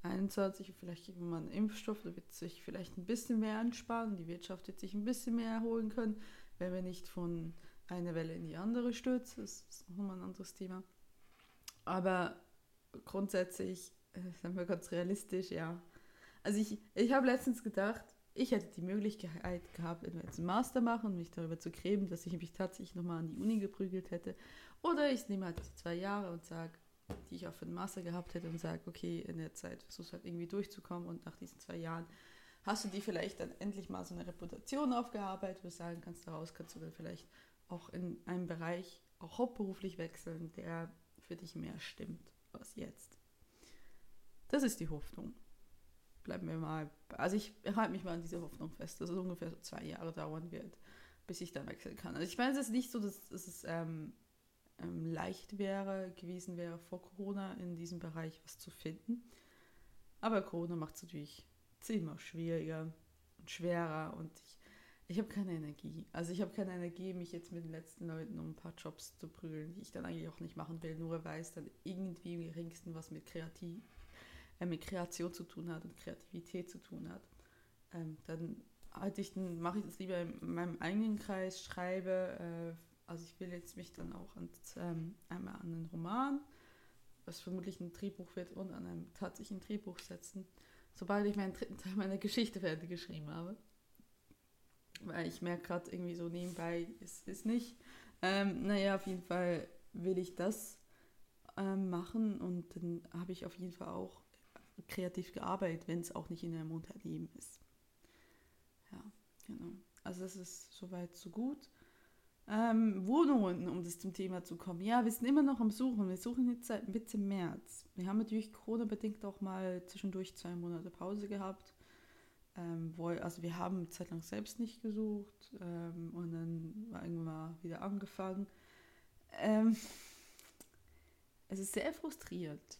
21, vielleicht kriegen wir mal einen Impfstoff, da wird sich vielleicht ein bisschen mehr ansparen, die Wirtschaft wird sich ein bisschen mehr erholen können, wenn wir nicht von einer Welle in die andere stürzen. Das ist nochmal ein anderes Thema. Aber grundsätzlich äh, sind wir ganz realistisch, ja. Also ich, ich habe letztens gedacht, ich hätte die Möglichkeit gehabt, entweder jetzt einen Master machen und mich darüber zu grämen, dass ich mich tatsächlich nochmal an die Uni geprügelt hätte. Oder ich nehme halt die zwei Jahre und sage, die ich auch für den Master gehabt hätte und sage, okay, in der Zeit versuchst du halt irgendwie durchzukommen und nach diesen zwei Jahren hast du die vielleicht dann endlich mal so eine Reputation aufgearbeitet, wo du sagen kannst, daraus kannst du dann vielleicht auch in einem Bereich auch hauptberuflich wechseln, der für dich mehr stimmt als jetzt. Das ist die Hoffnung. Bleiben wir mal. Also ich halte mich mal an diese Hoffnung fest, dass es ungefähr zwei Jahre dauern wird, bis ich dann wechseln kann. Also ich meine, es ist nicht so, dass, dass es ähm, ähm, leicht wäre, gewesen wäre, vor Corona in diesem Bereich was zu finden. Aber Corona macht es natürlich zehnmal schwieriger und schwerer und ich, ich habe keine Energie. Also ich habe keine Energie, mich jetzt mit den letzten Leuten um ein paar Jobs zu prügeln, die ich dann eigentlich auch nicht machen will, nur weil es dann irgendwie im geringsten was mit, Kreativ, mit Kreation zu tun hat und Kreativität zu tun hat. Ähm, dann halt ich, mache ich das lieber in meinem eigenen Kreis, schreibe äh, also ich will jetzt mich dann auch an, ähm, einmal an einen Roman, was vermutlich ein Drehbuch wird, und an einem tatsächlichen Drehbuch setzen, sobald ich meinen dritten Teil meiner Geschichte fertig geschrieben habe. Weil ich merke gerade irgendwie so nebenbei, ist es nicht. Ähm, naja, auf jeden Fall will ich das ähm, machen und dann habe ich auf jeden Fall auch kreativ gearbeitet, wenn es auch nicht in einem Unternehmen ist. Ja, genau. Also das ist soweit so gut. Ähm, Wohnungen, um das zum Thema zu kommen. Ja, wir sind immer noch am Suchen. Wir suchen jetzt seit Mitte März. Wir haben natürlich Corona-bedingt auch mal zwischendurch zwei Monate Pause gehabt. Ähm, wo, also wir haben eine Zeit lang selbst nicht gesucht ähm, und dann war irgendwann mal wieder angefangen. Ähm, es ist sehr frustrierend.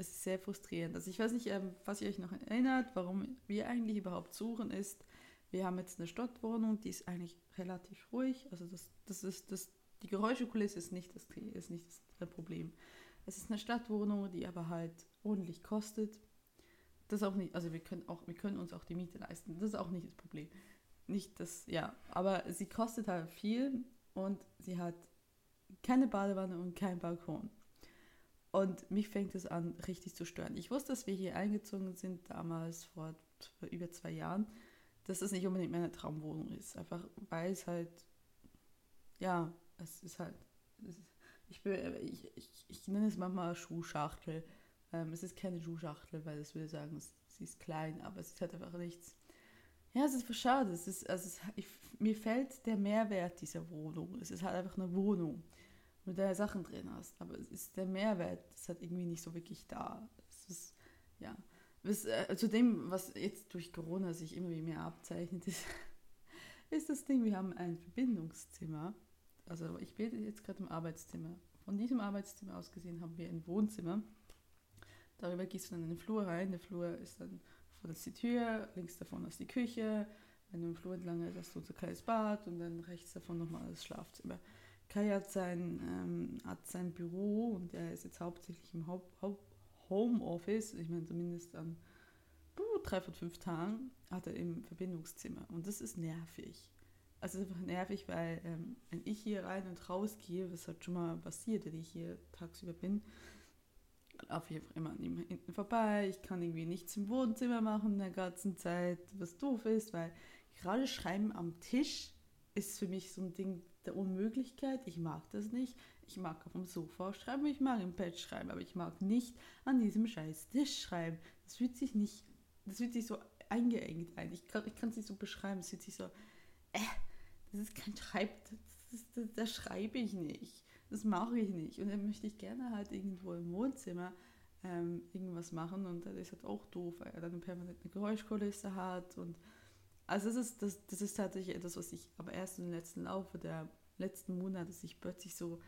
Es ist sehr frustrierend. Also ich weiß nicht, ähm, was ihr euch noch erinnert, warum wir eigentlich überhaupt suchen, ist, wir haben jetzt eine Stadtwohnung, die ist eigentlich relativ ruhig. Also das, das ist das, die Geräuschekulisse ist nicht das, ist nicht das Problem. Es ist eine Stadtwohnung, die aber halt ordentlich kostet. Das auch nicht, also wir können auch, wir können uns auch die Miete leisten. Das ist auch nicht das Problem. Nicht das, ja, aber sie kostet halt viel und sie hat keine Badewanne und keinen Balkon. Und mich fängt es an, richtig zu stören. Ich wusste, dass wir hier eingezogen sind, damals vor, über zwei Jahren dass es nicht unbedingt meine Traumwohnung ist. Einfach weil es halt, ja, es ist halt, es ist, ich, ich, ich, ich, nenne es manchmal Schuhschachtel. Ähm, es ist keine Schuhschachtel, weil es will sagen, es, sie ist klein, aber es ist halt einfach nichts. Ja, es ist schade. Es ist, also es, ich, mir fällt der Mehrwert dieser Wohnung. Es ist halt einfach eine Wohnung, du da Sachen drin hast. Aber es ist der Mehrwert, ist halt irgendwie nicht so wirklich da. Es ist, ja. Was, äh, zu dem, was jetzt durch Corona sich immer mehr abzeichnet, ist, ist das Ding, wir haben ein Verbindungszimmer. Also ich bin jetzt gerade im Arbeitszimmer. Von diesem Arbeitszimmer aus gesehen haben wir ein Wohnzimmer. Darüber gehst du dann in den Flur rein. Der Flur ist dann vorne ist die Tür, links davon ist die Küche. Wenn du im Flur entlang gehst, hast du so Kais Bad und dann rechts davon nochmal das Schlafzimmer. Kai hat sein, ähm, hat sein Büro und er ist jetzt hauptsächlich im Haupt, Haupt Homeoffice, ich meine zumindest an drei von fünf Tagen, hat er im Verbindungszimmer. Und das ist nervig. Also es ist einfach nervig, weil ähm, wenn ich hier rein und raus gehe, was halt schon mal passiert, wenn ich hier tagsüber bin, laufe ich einfach immer an ihm hinten vorbei. Ich kann irgendwie nichts im Wohnzimmer machen in der ganzen Zeit, was doof ist, weil gerade Schreiben am Tisch ist für mich so ein Ding der Unmöglichkeit. Ich mag das nicht. Ich mag auf dem Sofa schreiben, ich mag im Bett schreiben, aber ich mag nicht an diesem scheiß Tisch schreiben. Das fühlt sich nicht, das fühlt sich so eingeengt ein. Ich kann es nicht so beschreiben. Es fühlt sich so, äh, das ist kein Schreib, das, das, schreibe ich nicht. Das mache ich nicht. Und dann möchte ich gerne halt irgendwo im Wohnzimmer ähm, irgendwas machen und das ist halt auch doof, weil er dann permanent eine Geräuschkulisse hat und also das ist, das, das ist tatsächlich etwas, was ich aber erst im letzten Laufe der letzten Monate sich plötzlich so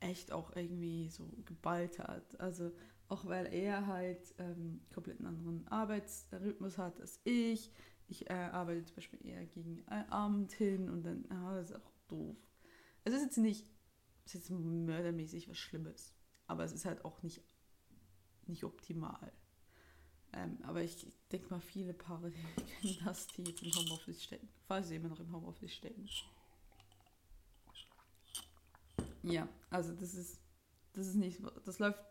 echt auch irgendwie so geballt hat. Also auch weil er halt ähm, komplett einen anderen Arbeitsrhythmus hat als ich. Ich äh, arbeite zum Beispiel eher gegen Abend hin und dann, ah, das ist auch doof. Es ist jetzt nicht, es ist jetzt mördermäßig was Schlimmes, aber es ist halt auch nicht, nicht optimal. Ähm, aber ich denke mal, viele Paare kennen das, die jetzt im Homeoffice stecken, falls sie immer noch im Homeoffice stecken. Ja, also das ist, das ist nicht, das läuft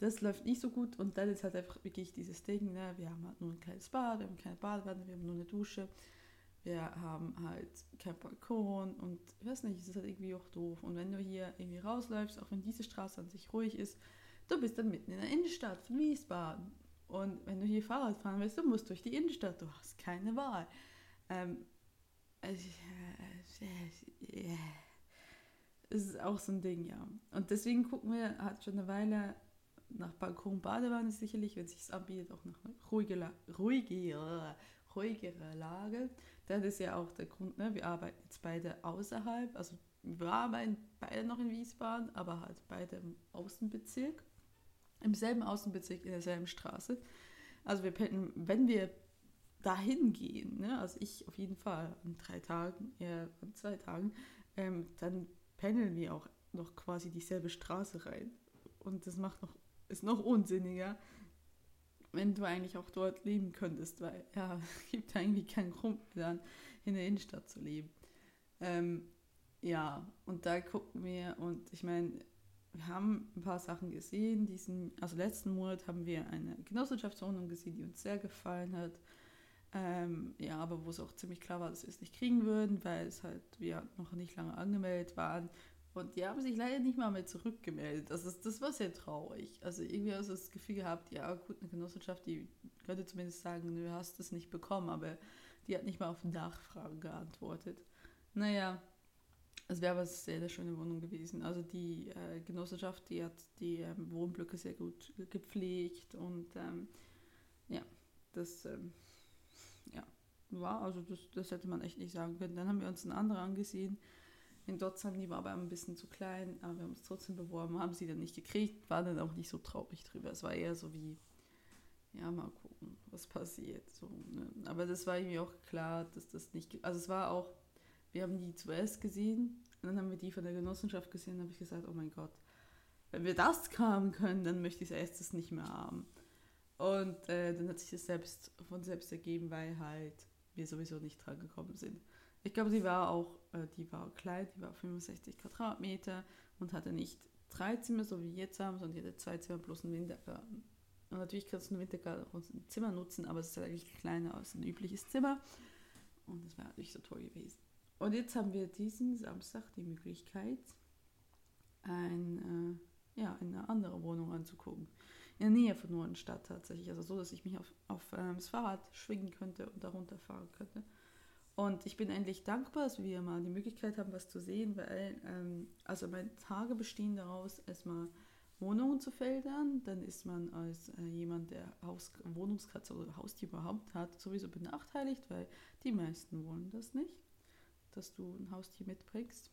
das läuft nicht so gut und dann ist halt einfach wirklich dieses Ding, ne? wir haben halt nur ein kleines Bad, wir haben keine Badewanne, wir haben nur eine Dusche, wir haben halt kein Balkon und ich weiß nicht, es ist halt irgendwie auch doof. Und wenn du hier irgendwie rausläufst, auch wenn diese Straße an sich ruhig ist, du bist dann mitten in der Innenstadt von Wiesbaden. Und wenn du hier Fahrrad fahren willst, du musst durch die Innenstadt, du hast keine Wahl. Ähm, äh, äh, äh, es ist auch so ein Ding, ja. Und deswegen gucken wir, hat schon eine Weile nach Balkon, Badewanne sicherlich, wenn es sich anbietet, auch nach ruhiger, ruhigere Lage. Das ist ja auch der Grund, ne? wir arbeiten jetzt beide außerhalb, also wir arbeiten beide noch in Wiesbaden, aber halt beide im Außenbezirk, im selben Außenbezirk, in derselben Straße. Also wir pendeln, wenn wir dahin gehen, ne? also ich auf jeden Fall an drei Tagen, eher an zwei Tagen, ähm, dann pendeln wir auch noch quasi dieselbe Straße rein. Und das macht noch, ist noch unsinniger, wenn du eigentlich auch dort leben könntest, weil ja, es gibt eigentlich keinen Grund dann in der Innenstadt zu leben. Ähm, ja, und da gucken wir und ich meine, wir haben ein paar Sachen gesehen. Diesen, also letzten Monat haben wir eine Genossenschaftswohnung gesehen, die uns sehr gefallen hat. Ähm, ja, aber wo es auch ziemlich klar war, dass wir es nicht kriegen würden, weil es halt wir noch nicht lange angemeldet waren. Und die haben sich leider nicht mal mehr zurückgemeldet. Also das, das war sehr traurig. Also irgendwie hast du das Gefühl gehabt, ja gut, eine Genossenschaft, die könnte zumindest sagen, du hast es nicht bekommen, aber die hat nicht mal auf Nachfragen geantwortet. Naja, es wäre aber eine sehr, sehr schöne Wohnung gewesen. Also die äh, Genossenschaft, die hat die ähm, Wohnblöcke sehr gut gepflegt und ähm, ja, das ähm, ja, war, also das, das hätte man echt nicht sagen können. Dann haben wir uns eine andere angesehen, in Dotzheim, die war aber ein bisschen zu klein, aber wir haben es trotzdem beworben, haben sie dann nicht gekriegt, war dann auch nicht so traurig drüber. Es war eher so wie, ja, mal gucken, was passiert. So, ne? Aber das war irgendwie auch klar, dass das nicht, also es war auch, wir haben die zuerst gesehen, und dann haben wir die von der Genossenschaft gesehen, und habe ich gesagt, oh mein Gott, wenn wir das haben können, dann möchte ich es erstes nicht mehr haben. Und äh, dann hat sich das selbst von selbst ergeben, weil halt wir sowieso nicht dran gekommen sind. Ich glaube, die war auch, äh, die war klein, die war 65 Quadratmeter und hatte nicht drei Zimmer, so wie jetzt haben, sondern die hatte zwei Zimmer plus einen Wintergarten. Und natürlich kannst du einen Wintergarten auch ein Zimmer nutzen, aber es ist eigentlich kleiner als ein übliches Zimmer. Und das wäre nicht so toll gewesen. Und jetzt haben wir diesen Samstag die Möglichkeit, ein, äh, ja, eine andere Wohnung anzugucken. In der Nähe von Nordenstadt tatsächlich. Also so, dass ich mich auf, auf ähm, das Fahrrad schwingen könnte und darunter fahren könnte. Und ich bin endlich dankbar, dass wir mal die Möglichkeit haben, was zu sehen, weil ähm, also meine Tage bestehen daraus, erstmal Wohnungen zu filtern. Dann ist man als äh, jemand, der Haus, Wohnungskatze oder Haustier überhaupt hat, sowieso benachteiligt, weil die meisten wollen das nicht, dass du ein Haustier mitbringst.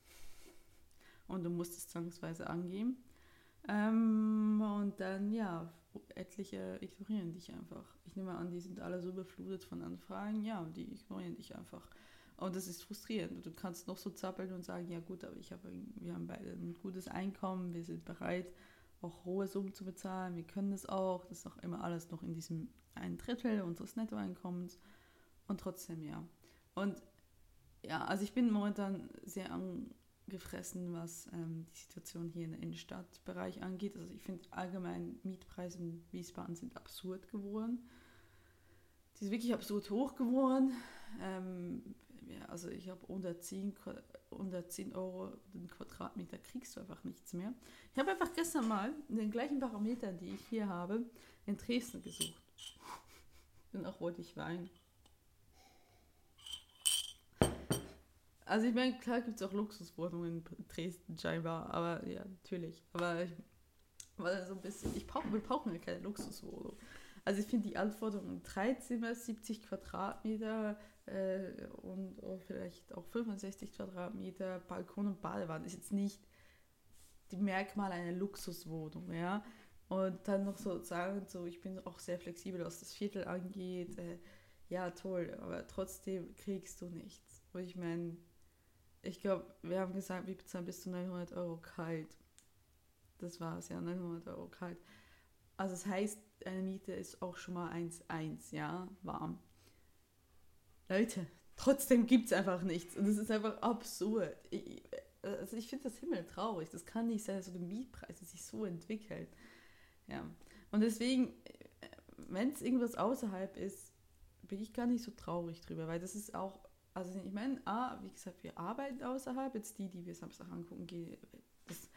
Und du musst es zwangsweise angeben. Ähm, und dann, ja, etliche ignorieren dich einfach. Ich nehme an, die sind alle so überflutet von Anfragen, ja, die ignorieren dich einfach. Und das ist frustrierend. Du kannst noch so zappeln und sagen, ja gut, aber ich habe, wir haben beide ein gutes Einkommen, wir sind bereit, auch hohe Summen zu bezahlen, wir können das auch. Das ist auch immer alles noch in diesem ein Drittel unseres Nettoeinkommens. Und trotzdem ja. Und ja, also ich bin momentan sehr angefressen, was ähm, die Situation hier in der Innenstadtbereich angeht. Also ich finde allgemein Mietpreise in Wiesbaden sind absurd geworden. Die sind wirklich absurd hoch geworden. Ähm, ja, also ich habe unter 10, unter 10 Euro den Quadratmeter kriegst du einfach nichts mehr. Ich habe einfach gestern mal den gleichen Parametern, die ich hier habe, in Dresden gesucht. Und auch wollte ich weinen. Also ich meine, klar gibt es auch Luxuswohnungen in Dresden scheinbar, aber ja, natürlich. Aber ich war so ein bisschen, ich brauche, wir brauchen ja keine Luxuswohnung. Also ich finde die Anforderungen, drei Zimmer, 70 Quadratmeter, äh, und oh, vielleicht auch 65 Quadratmeter Balkon und Badewanne ist jetzt nicht die Merkmale einer Luxuswohnung, ja. Und dann noch so sagen, so ich bin auch sehr flexibel, was das Viertel angeht. Äh, ja, toll, aber trotzdem kriegst du nichts. Und ich meine, ich glaube, wir haben gesagt, wir bezahlen bis zu 900 Euro kalt. Das war es, ja, 900 Euro kalt. Also das heißt, eine Miete ist auch schon mal 1,1, ja, warm. Leute, trotzdem gibt es einfach nichts. Und es ist einfach absurd. Ich, also ich finde das Himmel traurig. Das kann nicht sein, dass so die Mietpreise sich so entwickeln. Ja. Und deswegen, äh, wenn es irgendwas außerhalb ist, bin ich gar nicht so traurig drüber, weil das ist auch, also ich meine, A, wie gesagt, wir arbeiten außerhalb, jetzt die, die wir Samstag angucken, das,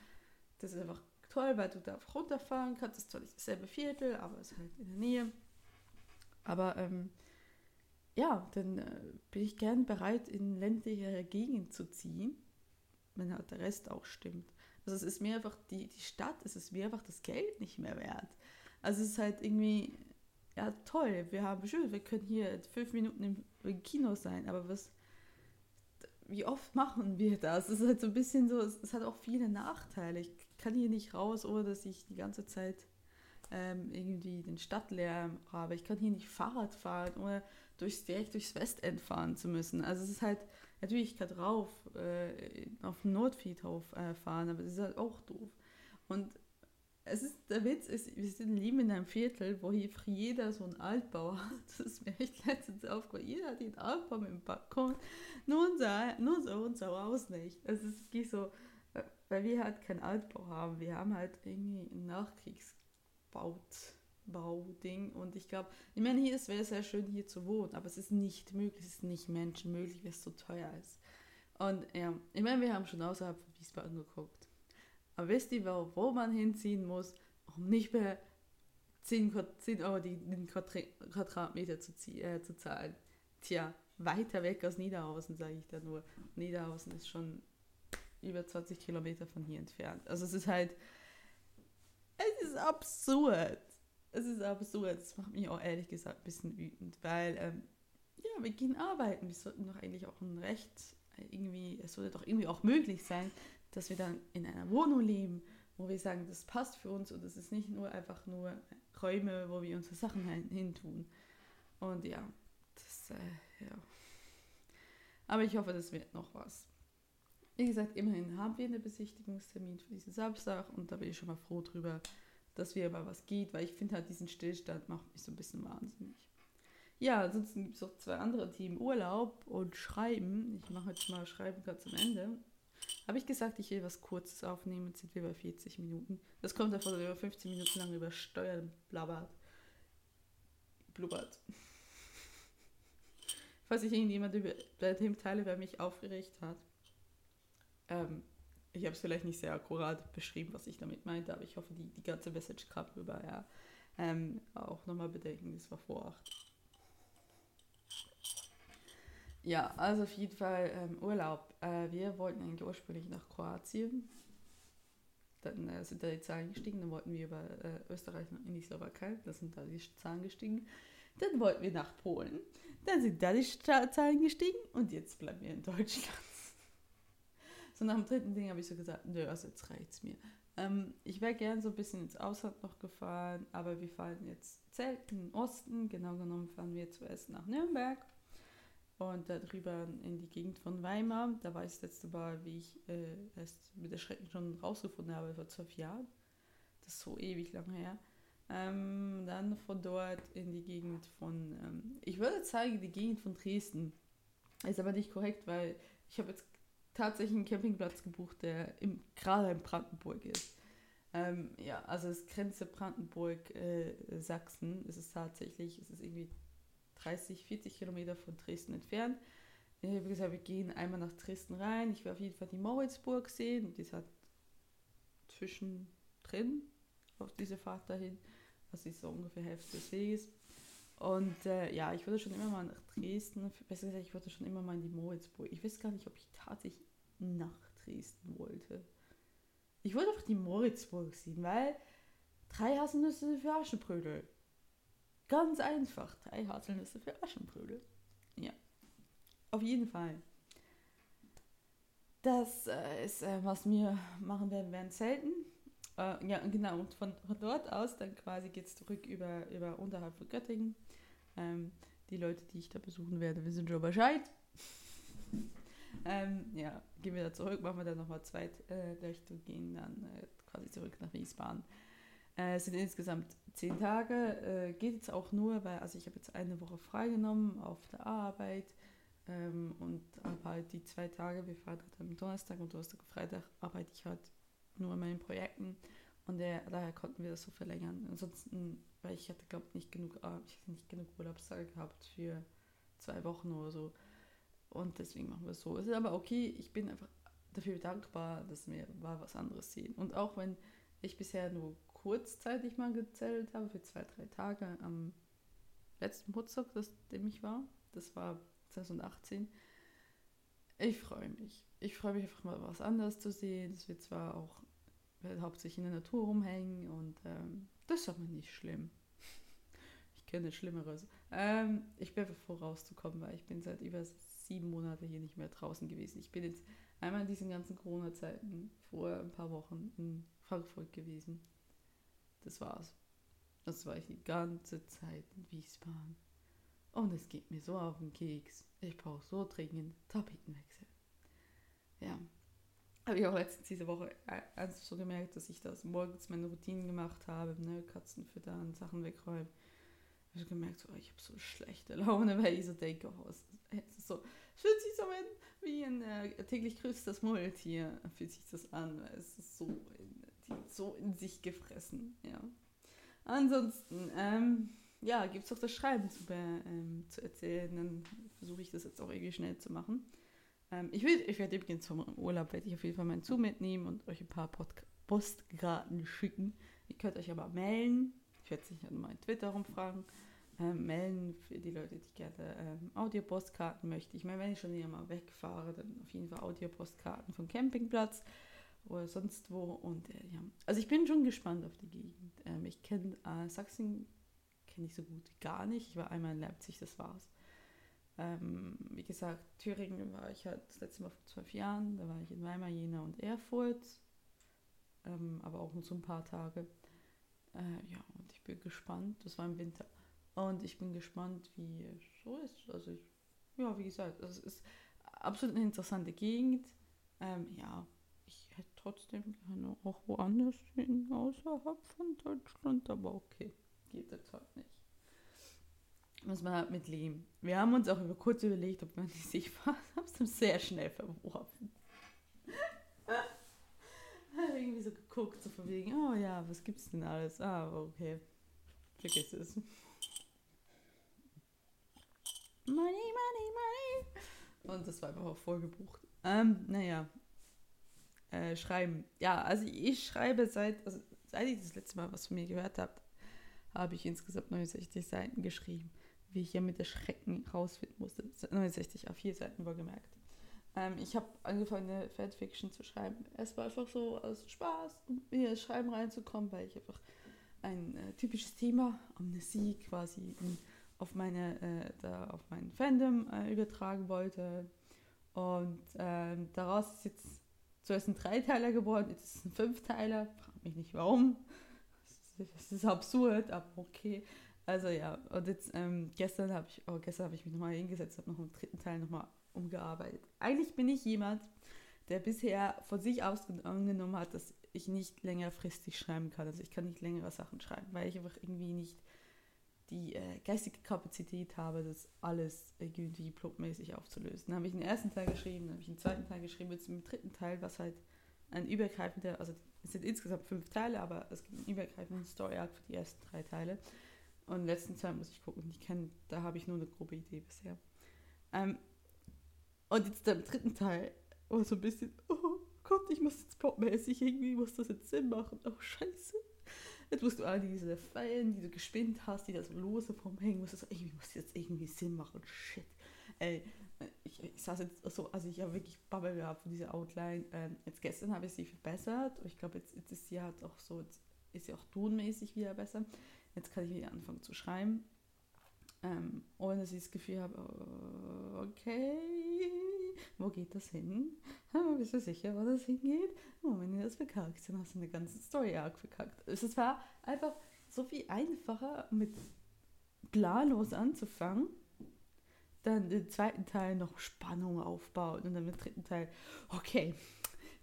das ist einfach toll, weil du da runterfahren kannst, das ist zwar nicht dasselbe Viertel, aber es ist halt in der Nähe. Aber ähm, ja, dann äh, bin ich gern bereit, in ländlichere Gegend zu ziehen, wenn halt der Rest auch stimmt. Also es ist mir einfach die, die Stadt, es ist mir einfach das Geld nicht mehr wert. Also es ist halt irgendwie, ja toll, wir haben schön, wir können hier fünf Minuten im, Kino sein, aber was, wie oft machen wir das? Es ist halt so ein bisschen so, es, es, hat auch viele Nachteile. Ich kann hier nicht raus, ohne dass ich die ganze Zeit ähm, irgendwie den Stadtlärm habe. Ich kann hier nicht Fahrrad fahren, ohne durchs, direkt durchs Westend fahren zu müssen. Also es ist halt, natürlich, ich kann drauf äh, auf den Nordfriedhof äh, fahren, aber das ist halt auch doof. Und es ist, der Witz ist, wir sind leben in einem Viertel, wo hier jeder so einen Altbau hat. Das ist mir echt letztens aufgefallen. Jeder hat den Altbau mit dem Balkon. Nur unser, nur so unser Haus nicht. Es ist wirklich so, weil wir halt keinen Altbau haben. Wir haben halt irgendwie ein Nachkriegsbaut-Bau-Ding. Und ich glaube, ich meine, hier wäre es sehr schön, hier zu wohnen, aber es ist nicht möglich, es ist nicht menschenmöglich, weil es so teuer ist. Und ja, ich meine, wir haben schon außerhalb von Wiesbaden geguckt. Aber wisst ihr, wo, man hinziehen muss, um nicht mehr 10, 10 Euro den Quadratmeter zu, äh, zu zahlen? Tja, weiter weg aus Niederhausen, sage ich da nur. Niederhausen ist schon über 20 Kilometer von hier entfernt. Also es ist halt, es ist absurd. Es ist absurd. Das macht mich auch ehrlich gesagt ein bisschen wütend, weil, ähm, ja, wir gehen arbeiten. Wir sollten doch eigentlich auch ein Recht irgendwie, es sollte doch irgendwie auch möglich sein, dass wir dann in einer Wohnung leben, wo wir sagen, das passt für uns und es ist nicht nur einfach nur Räume, wo wir unsere Sachen hin tun. Und ja, das, äh, ja. Aber ich hoffe, das wird noch was. Wie gesagt, immerhin haben wir einen Besichtigungstermin für diesen Samstag und da bin ich schon mal froh drüber, dass wir aber was geht, weil ich finde halt diesen Stillstand macht mich so ein bisschen wahnsinnig. Ja, ansonsten gibt es noch zwei andere Themen, Urlaub und Schreiben. Ich mache jetzt mal Schreiben ganz am Ende. Habe ich gesagt, ich will was Kurzes aufnehmen, sind wir bei 40 Minuten. Das kommt davon, dass wir 15 Minuten lang über Steuern blabbert. Blubbert. Falls sich irgendjemand über dem Teil über mich aufgeregt hat. Ähm, ich habe es vielleicht nicht sehr akkurat beschrieben, was ich damit meinte, aber ich hoffe, die, die ganze Message kam rüber. Ja. Ähm, auch nochmal bedenken, das war vor 8. Ja, also auf jeden Fall ähm, Urlaub. Äh, wir wollten eigentlich ursprünglich nach Kroatien. Dann äh, sind da die Zahlen gestiegen. Dann wollten wir über äh, Österreich in die Slowakei. Da sind da die Zahlen gestiegen. Dann wollten wir nach Polen. Dann sind da die Zahlen gestiegen. Und jetzt bleiben wir in Deutschland. so nach dem dritten Ding habe ich so gesagt, nö, also jetzt reicht's mir. Ähm, ich wäre gern so ein bisschen ins Ausland noch gefahren, aber wir fahren jetzt Zelten im Osten. Genau genommen fahren wir zuerst nach Nürnberg und darüber in die Gegend von Weimar. Da war ich das letzte Mal, wie ich äh, erst mit Erschrecken schon rausgefunden habe, vor zwölf Jahren. Das ist so ewig lang her. Ähm, dann von dort in die Gegend von, ähm, ich würde sagen, die Gegend von Dresden. Ist aber nicht korrekt, weil ich habe jetzt tatsächlich einen Campingplatz gebucht, der im, gerade in Brandenburg ist. Ähm, ja, also es Grenze Brandenburg, äh, Sachsen. Es ist tatsächlich, es ist irgendwie 30, 40 Kilometer von Dresden entfernt. Ich habe gesagt, wir gehen einmal nach Dresden rein. Ich will auf jeden Fall die Moritzburg sehen. Die ist halt zwischendrin auf diese Fahrt dahin. Das ist so ungefähr Hälfte des Weges. Und äh, ja, ich würde schon immer mal nach Dresden, besser gesagt, ich wollte schon immer mal in die Moritzburg. Ich weiß gar nicht, ob ich tatsächlich nach Dresden wollte. Ich wollte einfach die Moritzburg sehen, weil drei Haselnüsse für Aschenbrödel. Ganz einfach. Drei Haselnüsse für Aschenbrödel. Ja. Auf jeden Fall. Das äh, ist, äh, was wir machen werden, werden selten. Äh, ja, genau. Und von, von, dort aus dann quasi geht es zurück über, über unterhalb von Göttingen. Ähm, die Leute, die ich da besuchen werde, wissen schon Bescheid. ähm, ja, gehen wir da zurück, machen wir dann nochmal Zweitrichtung, äh, gehen dann äh, quasi zurück nach Wiesbaden. Äh, es sind insgesamt zehn Tage. Äh, geht jetzt auch nur, weil also ich habe jetzt eine Woche freigenommen auf der Arbeit ähm, und habe halt die zwei Tage, wir fahren halt am Donnerstag und Donnerstag und Freitag arbeite ich halt nur an meinen Projekten Und der, daher konnten wir das so verlängern. Ansonsten, weil ich hatte, glaube ich, nicht genug, äh, ich hatte nicht genug Urlaubstage gehabt für zwei Wochen oder so. Und deswegen machen wir es so. Es ist aber okay, ich bin einfach dafür dankbar, dass wir mal was anderes sehen. Und auch wenn ich bisher nur kurzzeitig mal gezählt habe, für zwei, drei Tage am letzten Geburtstag, das dem ich war, das war 2018, ich freue mich. Ich freue mich einfach mal was anderes zu sehen. Es wird zwar auch hauptsächlich in der Natur rumhängen und ähm, das ist aber nicht schlimm. Ich kenne Schlimmeres. Ähm, ich bin einfach froh rauszukommen, weil ich bin seit über sieben Monaten hier nicht mehr draußen gewesen. Ich bin jetzt einmal in diesen ganzen Corona-Zeiten vor ein paar Wochen in Frankfurt gewesen. Das war's. Das war ich die ganze Zeit in Wiesbaden. Und es geht mir so auf den Keks. Ich brauche so dringend Tapetenwechsel. Ja. Habe ich auch letztens diese Woche ernst so gemerkt, dass ich das morgens meine Routinen gemacht habe, ne, Katzen füttern, Sachen wegräumen. Ich habe gemerkt, so, ich habe so schlechte Laune, weil ich so denke, oh, es, ist so, fühlt sich so an, wie ein äh, täglich größtes Murmeltier, fühlt sich das an, weil es ist so so in sich gefressen, ja. Ansonsten, ähm, ja, gibt es auch das Schreiben zu, ähm, zu erzählen. Dann versuche ich das jetzt auch irgendwie schnell zu machen. Ähm, ich, ich werde übrigens zum Urlaub, werde ich auf jeden Fall meinen Zoom mitnehmen und euch ein paar Pod Postkarten schicken. Ihr könnt euch aber melden. Ich werde sicher mal in Twitter rumfragen. Ähm, melden für die Leute, die gerne ähm, Audiopostkarten möchten. Ich meine, wenn ich schon hier mal wegfahre, dann auf jeden Fall Audiopostkarten vom Campingplatz oder sonst wo. Und äh, ja, also ich bin schon gespannt auf die Gegend. Ähm, ich kenne äh, Sachsen kenne ich so gut gar nicht. Ich war einmal in Leipzig, das war's. Ähm, wie gesagt, Thüringen war ich halt das letzte Mal vor zwölf Jahren. Da war ich in Weimar, Jena und Erfurt. Ähm, aber auch nur so ein paar Tage. Äh, ja, und ich bin gespannt. Das war im Winter. Und ich bin gespannt, wie es so ist. Also ich, ja, wie gesagt, es ist absolut eine interessante Gegend. Ähm, ja, hätte trotzdem gerne auch woanders hin, außerhalb von Deutschland, aber okay geht jetzt halt nicht. Muss man halt mit leben. Wir haben uns auch über kurz überlegt, ob man die sich haben es sehr schnell verworfen. irgendwie so geguckt, so von wegen, oh ja, was gibt's denn alles? Ah, okay. Vergiss es. Money, money, money. Und das war einfach auch voll gebucht. Ähm, naja. Äh, schreiben. Ja, also ich schreibe seit, also seit ich das letzte Mal was von mir gehört habe, habe ich insgesamt 69 Seiten geschrieben, wie ich ja mit der Schrecken rausfinden musste. 69 auf vier Seiten wohlgemerkt. Ähm, ich habe angefangen, eine Fanfiction zu schreiben. Es war einfach so aus Spaß, um in das Schreiben reinzukommen, weil ich einfach ein äh, typisches Thema, Amnesie quasi, in, auf meine, äh, da auf mein Fandom äh, übertragen wollte. Und ähm, daraus ist jetzt zuerst ein Dreiteiler geworden, jetzt ist es ein Fünfteiler. Frag mich nicht warum das ist absurd, aber okay. Also ja, und jetzt ähm, gestern habe ich, oh, gestern habe ich mich nochmal hingesetzt, habe noch im dritten Teil nochmal umgearbeitet. Eigentlich bin ich jemand, der bisher von sich aus angenommen hat, dass ich nicht längerfristig schreiben kann. Also ich kann nicht längere Sachen schreiben, weil ich einfach irgendwie nicht die äh, geistige Kapazität habe, das alles irgendwie plotmäßig aufzulösen. Dann habe ich den ersten Teil geschrieben, dann habe ich den zweiten Teil geschrieben, jetzt im dritten Teil, was halt ein übergreifender, also es sind insgesamt fünf Teile, aber es gibt einen übergreifenden Story Arc für die ersten drei Teile. Und letzten Teil muss ich gucken. Ich kenne, da habe ich nur eine grobe Idee bisher. Ähm, und jetzt im dritten Teil war so ein bisschen, oh Gott, ich muss jetzt plotmäßig irgendwie, muss das jetzt Sinn machen. Oh Scheiße. Jetzt musst du all diese Fallen, die du gespinnt hast, die da so lose vom Hängen, musst du so, irgendwie muss jetzt irgendwie Sinn machen. Shit. Ey, ich, ich saß jetzt so, also ich habe wirklich Babbel gehabt von dieser Outline. Ähm, jetzt gestern habe ich sie verbessert. Ich glaube, jetzt, jetzt ist sie halt auch so, ist sie auch tonmäßig wieder besser. Jetzt kann ich wieder anfangen zu schreiben. Ähm, ohne dass ich das Gefühl habe, oh, okay, wo geht das hin? Bist du sicher, wo das hingeht? Oh, wenn du das verkackst, dann hast du eine ganze Story-Arc verkackt. Es war einfach so viel einfacher, mit planlos anzufangen dann den zweiten Teil noch Spannung aufbaut und dann im dritten Teil, okay,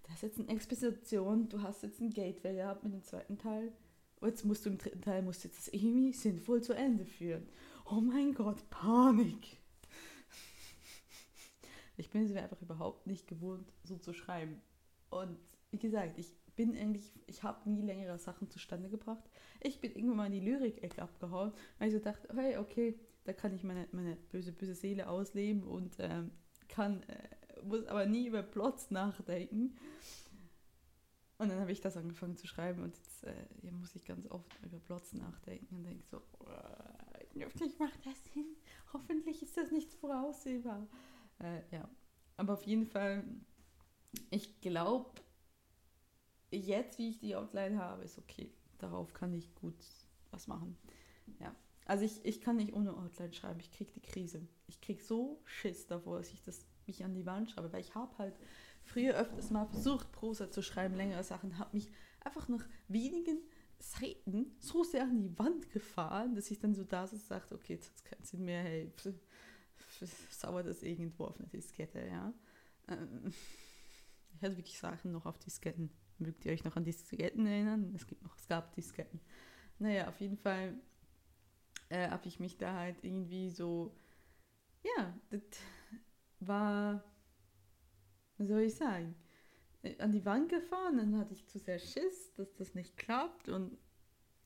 das ist jetzt eine Exposition, du hast jetzt ein Gateway gehabt mit dem zweiten Teil. Jetzt musst du im dritten Teil musst jetzt das irgendwie sinnvoll zu Ende führen. Oh mein Gott, Panik. Ich bin es mir einfach überhaupt nicht gewohnt, so zu schreiben. Und wie gesagt, ich bin eigentlich, ich habe nie längere Sachen zustande gebracht. Ich bin irgendwann mal in die Lyrik-Ecke abgehauen, weil ich so dachte, hey, okay, da kann ich meine, meine böse, böse Seele ausleben und ähm, kann, äh, muss aber nie über Plots nachdenken. Und dann habe ich das angefangen zu schreiben und jetzt äh, muss ich ganz oft über Plots nachdenken und denke so, hoffentlich macht das Sinn, hoffentlich ist das nicht voraussehbar. Äh, ja, aber auf jeden Fall, ich glaube, jetzt, wie ich die Outline habe, ist okay. Darauf kann ich gut was machen. Ja. Also ich, ich kann nicht ohne Outline schreiben, ich kriege die Krise. Ich kriege so Schiss davor, dass ich das mich an die Wand schreibe, weil ich habe halt früher öfters mal versucht, Prosa zu schreiben, längere Sachen, habe mich einfach nach wenigen Seiten so sehr an die Wand gefahren, dass ich dann so da so sagte, okay, jetzt hat es keinen Sinn mehr, hey, sauer das irgendwo auf eine Diskette, ja. Ähm, ich hatte wirklich Sachen noch auf Disketten. Mögt ihr euch noch an Disketten erinnern? Es gibt noch, es gab Disketten. Naja, auf jeden Fall äh, habe ich mich da halt irgendwie so, ja, das war wie soll ich sagen, äh, an die Wand gefahren. Dann hatte ich zu sehr Schiss, dass das nicht klappt. Und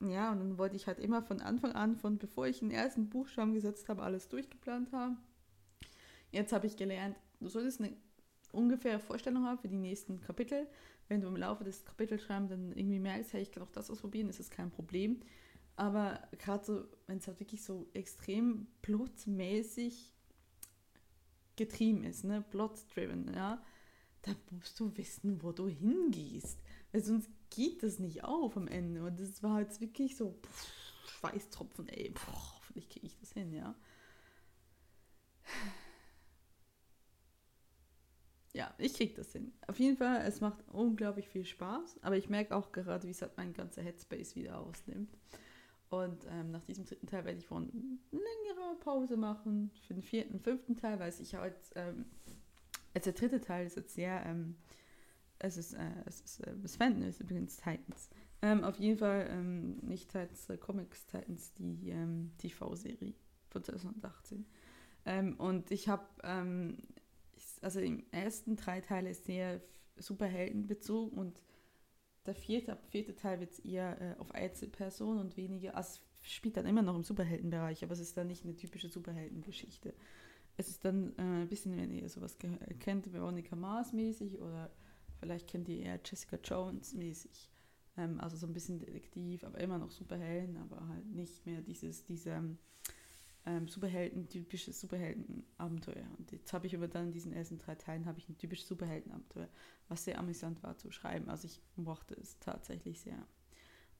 ja, und dann wollte ich halt immer von Anfang an, von bevor ich den ersten Buchstaben gesetzt habe, alles durchgeplant haben. Jetzt habe ich gelernt, du solltest eine ungefähre Vorstellung haben für die nächsten Kapitel. Wenn du im Laufe des Kapitels schreibst, dann irgendwie merkst, hey, ich kann auch das ausprobieren, ist das kein Problem. Aber gerade so, wenn es halt wirklich so extrem plotmäßig getrieben ist, ne, plot-driven, ja, da musst du wissen, wo du hingehst. Weil sonst geht das nicht auf am Ende. Und das war jetzt wirklich so pff, Schweißtropfen, ey, pff, hoffentlich kriege ich das hin, ja. Ja, ich kriege das hin. Auf jeden Fall, es macht unglaublich viel Spaß, aber ich merke auch gerade, wie es halt mein ganzer Headspace wieder ausnimmt. Und ähm, nach diesem dritten Teil werde ich von längere Pause machen für den vierten, fünften Teil, weil ich halt ähm, also der dritte Teil ist jetzt sehr, ähm, es ist, äh, es ist, äh, Fenton ist übrigens Titans. Ähm, auf jeden Fall ähm, nicht Titans, äh, Comics Titans, die ähm, TV-Serie von 2018. Ähm, und ich habe, ähm, also im ersten drei Teile ist sehr Superhelden bezogen und der vierte, vierte Teil wird eher äh, auf Einzelpersonen und weniger, also es spielt dann immer noch im Superheldenbereich, aber es ist dann nicht eine typische Superheldengeschichte es ist dann äh, ein bisschen, wenn ihr sowas kennt, Veronica Mars mäßig oder vielleicht kennt ihr eher Jessica Jones mäßig. Ähm, also so ein bisschen Detektiv, aber immer noch Superhelden, aber halt nicht mehr dieses, diese ähm, Superhelden, typisches Superheldenabenteuer. Und jetzt habe ich aber dann in diesen ersten drei Teilen habe ich ein typisches Superheldenabenteuer, was sehr amüsant war zu schreiben. Also ich mochte es tatsächlich sehr.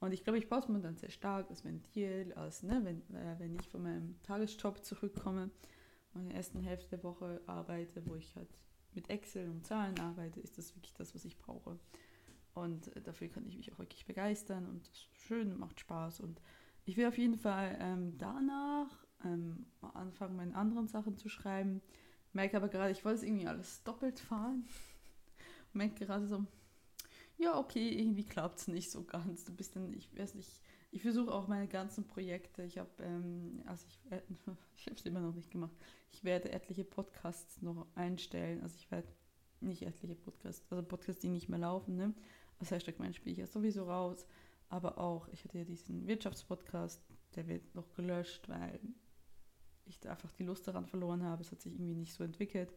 Und ich glaube, ich brauche es dann sehr stark als Ventil, als, ne, wenn, äh, wenn ich von meinem Tagesjob zurückkomme meine ersten Hälfte der Woche arbeite, wo ich halt mit Excel und Zahlen arbeite, ist das wirklich das, was ich brauche. Und äh, dafür kann ich mich auch wirklich begeistern und das ist schön, macht Spaß. Und ich will auf jeden Fall ähm, danach ähm, anfangen, meine anderen Sachen zu schreiben. Merke aber gerade, ich wollte es irgendwie alles doppelt fahren. Merke gerade so, ja, okay, irgendwie klappt es nicht so ganz. Du bist dann, ich weiß nicht, ich versuche auch meine ganzen Projekte, ich habe, ähm, also ich, äh, ich habe es immer noch nicht gemacht, ich werde etliche Podcasts noch einstellen, also ich werde nicht etliche Podcasts, also Podcasts, die nicht mehr laufen, ne? Das Hashtag mein spiele ich ja sowieso raus, aber auch, ich hatte ja diesen Wirtschaftspodcast, der wird noch gelöscht, weil ich da einfach die Lust daran verloren habe, es hat sich irgendwie nicht so entwickelt.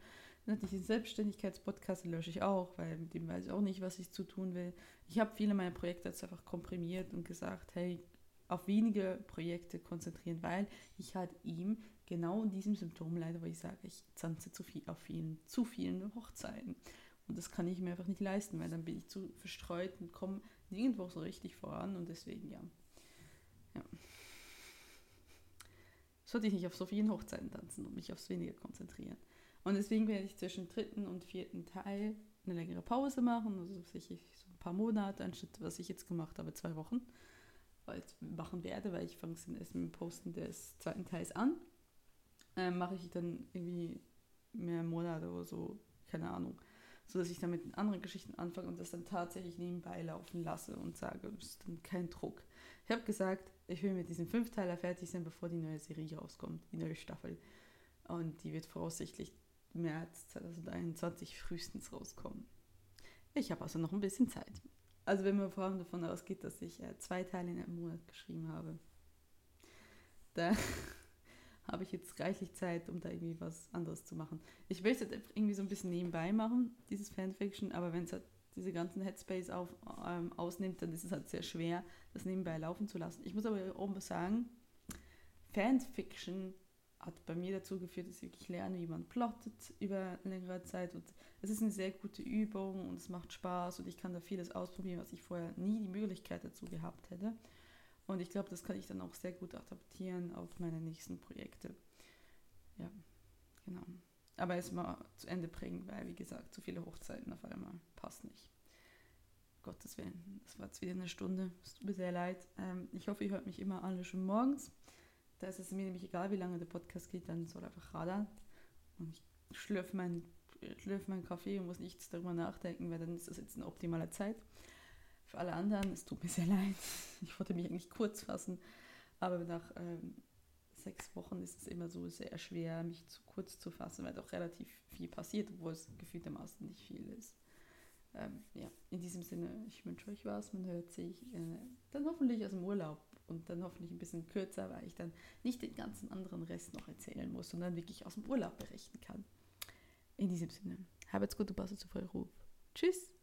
Dann hatte ich diesen Selbstständigkeitspodcast, den lösche ich auch, weil mit dem weiß ich auch nicht, was ich zu tun will. Ich habe viele meiner Projekte jetzt einfach komprimiert und gesagt, hey, auf wenige Projekte konzentrieren, weil ich halt ihm genau in diesem Symptom leider, wo ich sage, ich tanze zu viel auf vielen, zu vielen Hochzeiten. Und das kann ich mir einfach nicht leisten, weil dann bin ich zu verstreut und komme nirgendwo so richtig voran und deswegen ja. ja. Sollte ich nicht auf so vielen Hochzeiten tanzen und mich aufs Wenige konzentrieren. Und deswegen werde ich zwischen dritten und vierten Teil eine längere Pause machen, also sicher so ein paar Monate, anstatt was ich jetzt gemacht habe, zwei Wochen machen werde, weil ich fange erst mit dem Posten des zweiten Teils an. Ähm, mache ich dann irgendwie mehr Monate oder so, keine Ahnung, so dass ich dann mit anderen Geschichten anfange und das dann tatsächlich nebenbei laufen lasse und sage, es ist dann kein Druck. Ich habe gesagt, ich will mit diesem Fünfteiler fertig sein, bevor die neue Serie rauskommt, die neue Staffel. Und die wird voraussichtlich März 2021 frühestens rauskommen. Ich habe also noch ein bisschen Zeit. Also wenn man vor allem davon ausgeht, dass ich äh, zwei Teile in einem Monat geschrieben habe, da habe ich jetzt reichlich Zeit, um da irgendwie was anderes zu machen. Ich will es jetzt irgendwie so ein bisschen nebenbei machen, dieses Fanfiction, aber wenn es halt diese ganzen Headspace auf, ähm, ausnimmt, dann ist es halt sehr schwer, das nebenbei laufen zu lassen. Ich muss aber oben sagen, Fanfiction hat bei mir dazu geführt, dass ich wirklich lerne, wie man plottet über längere Zeit. Und es ist eine sehr gute Übung und es macht Spaß und ich kann da vieles ausprobieren, was ich vorher nie die Möglichkeit dazu gehabt hätte. Und ich glaube, das kann ich dann auch sehr gut adaptieren auf meine nächsten Projekte. Ja, genau. Aber erstmal zu Ende bringen, weil, wie gesagt, zu viele Hochzeiten auf einmal passt nicht. Gottes Willen, das war jetzt wieder eine Stunde. Es tut mir sehr leid. Ähm, ich hoffe, ihr hört mich immer alle schon morgens. Da ist es mir nämlich egal, wie lange der Podcast geht, dann soll einfach radern. Und ich schlürfe meinen schlürfe meinen Kaffee und muss nichts darüber nachdenken, weil dann ist das jetzt eine optimale Zeit. Für alle anderen, es tut mir sehr leid. Ich wollte mich eigentlich kurz fassen, aber nach ähm, sechs Wochen ist es immer so sehr schwer, mich zu kurz zu fassen, weil doch relativ viel passiert, obwohl es gefühltermaßen nicht viel ist. Ähm, ja, in diesem Sinne, ich wünsche euch was. Man hört sich äh, dann hoffentlich aus dem Urlaub und dann hoffentlich ein bisschen kürzer, weil ich dann nicht den ganzen anderen Rest noch erzählen muss, sondern wirklich aus dem Urlaub berichten kann. In diesem Sinne, habt's gut, du passt zu Ruf. Tschüss!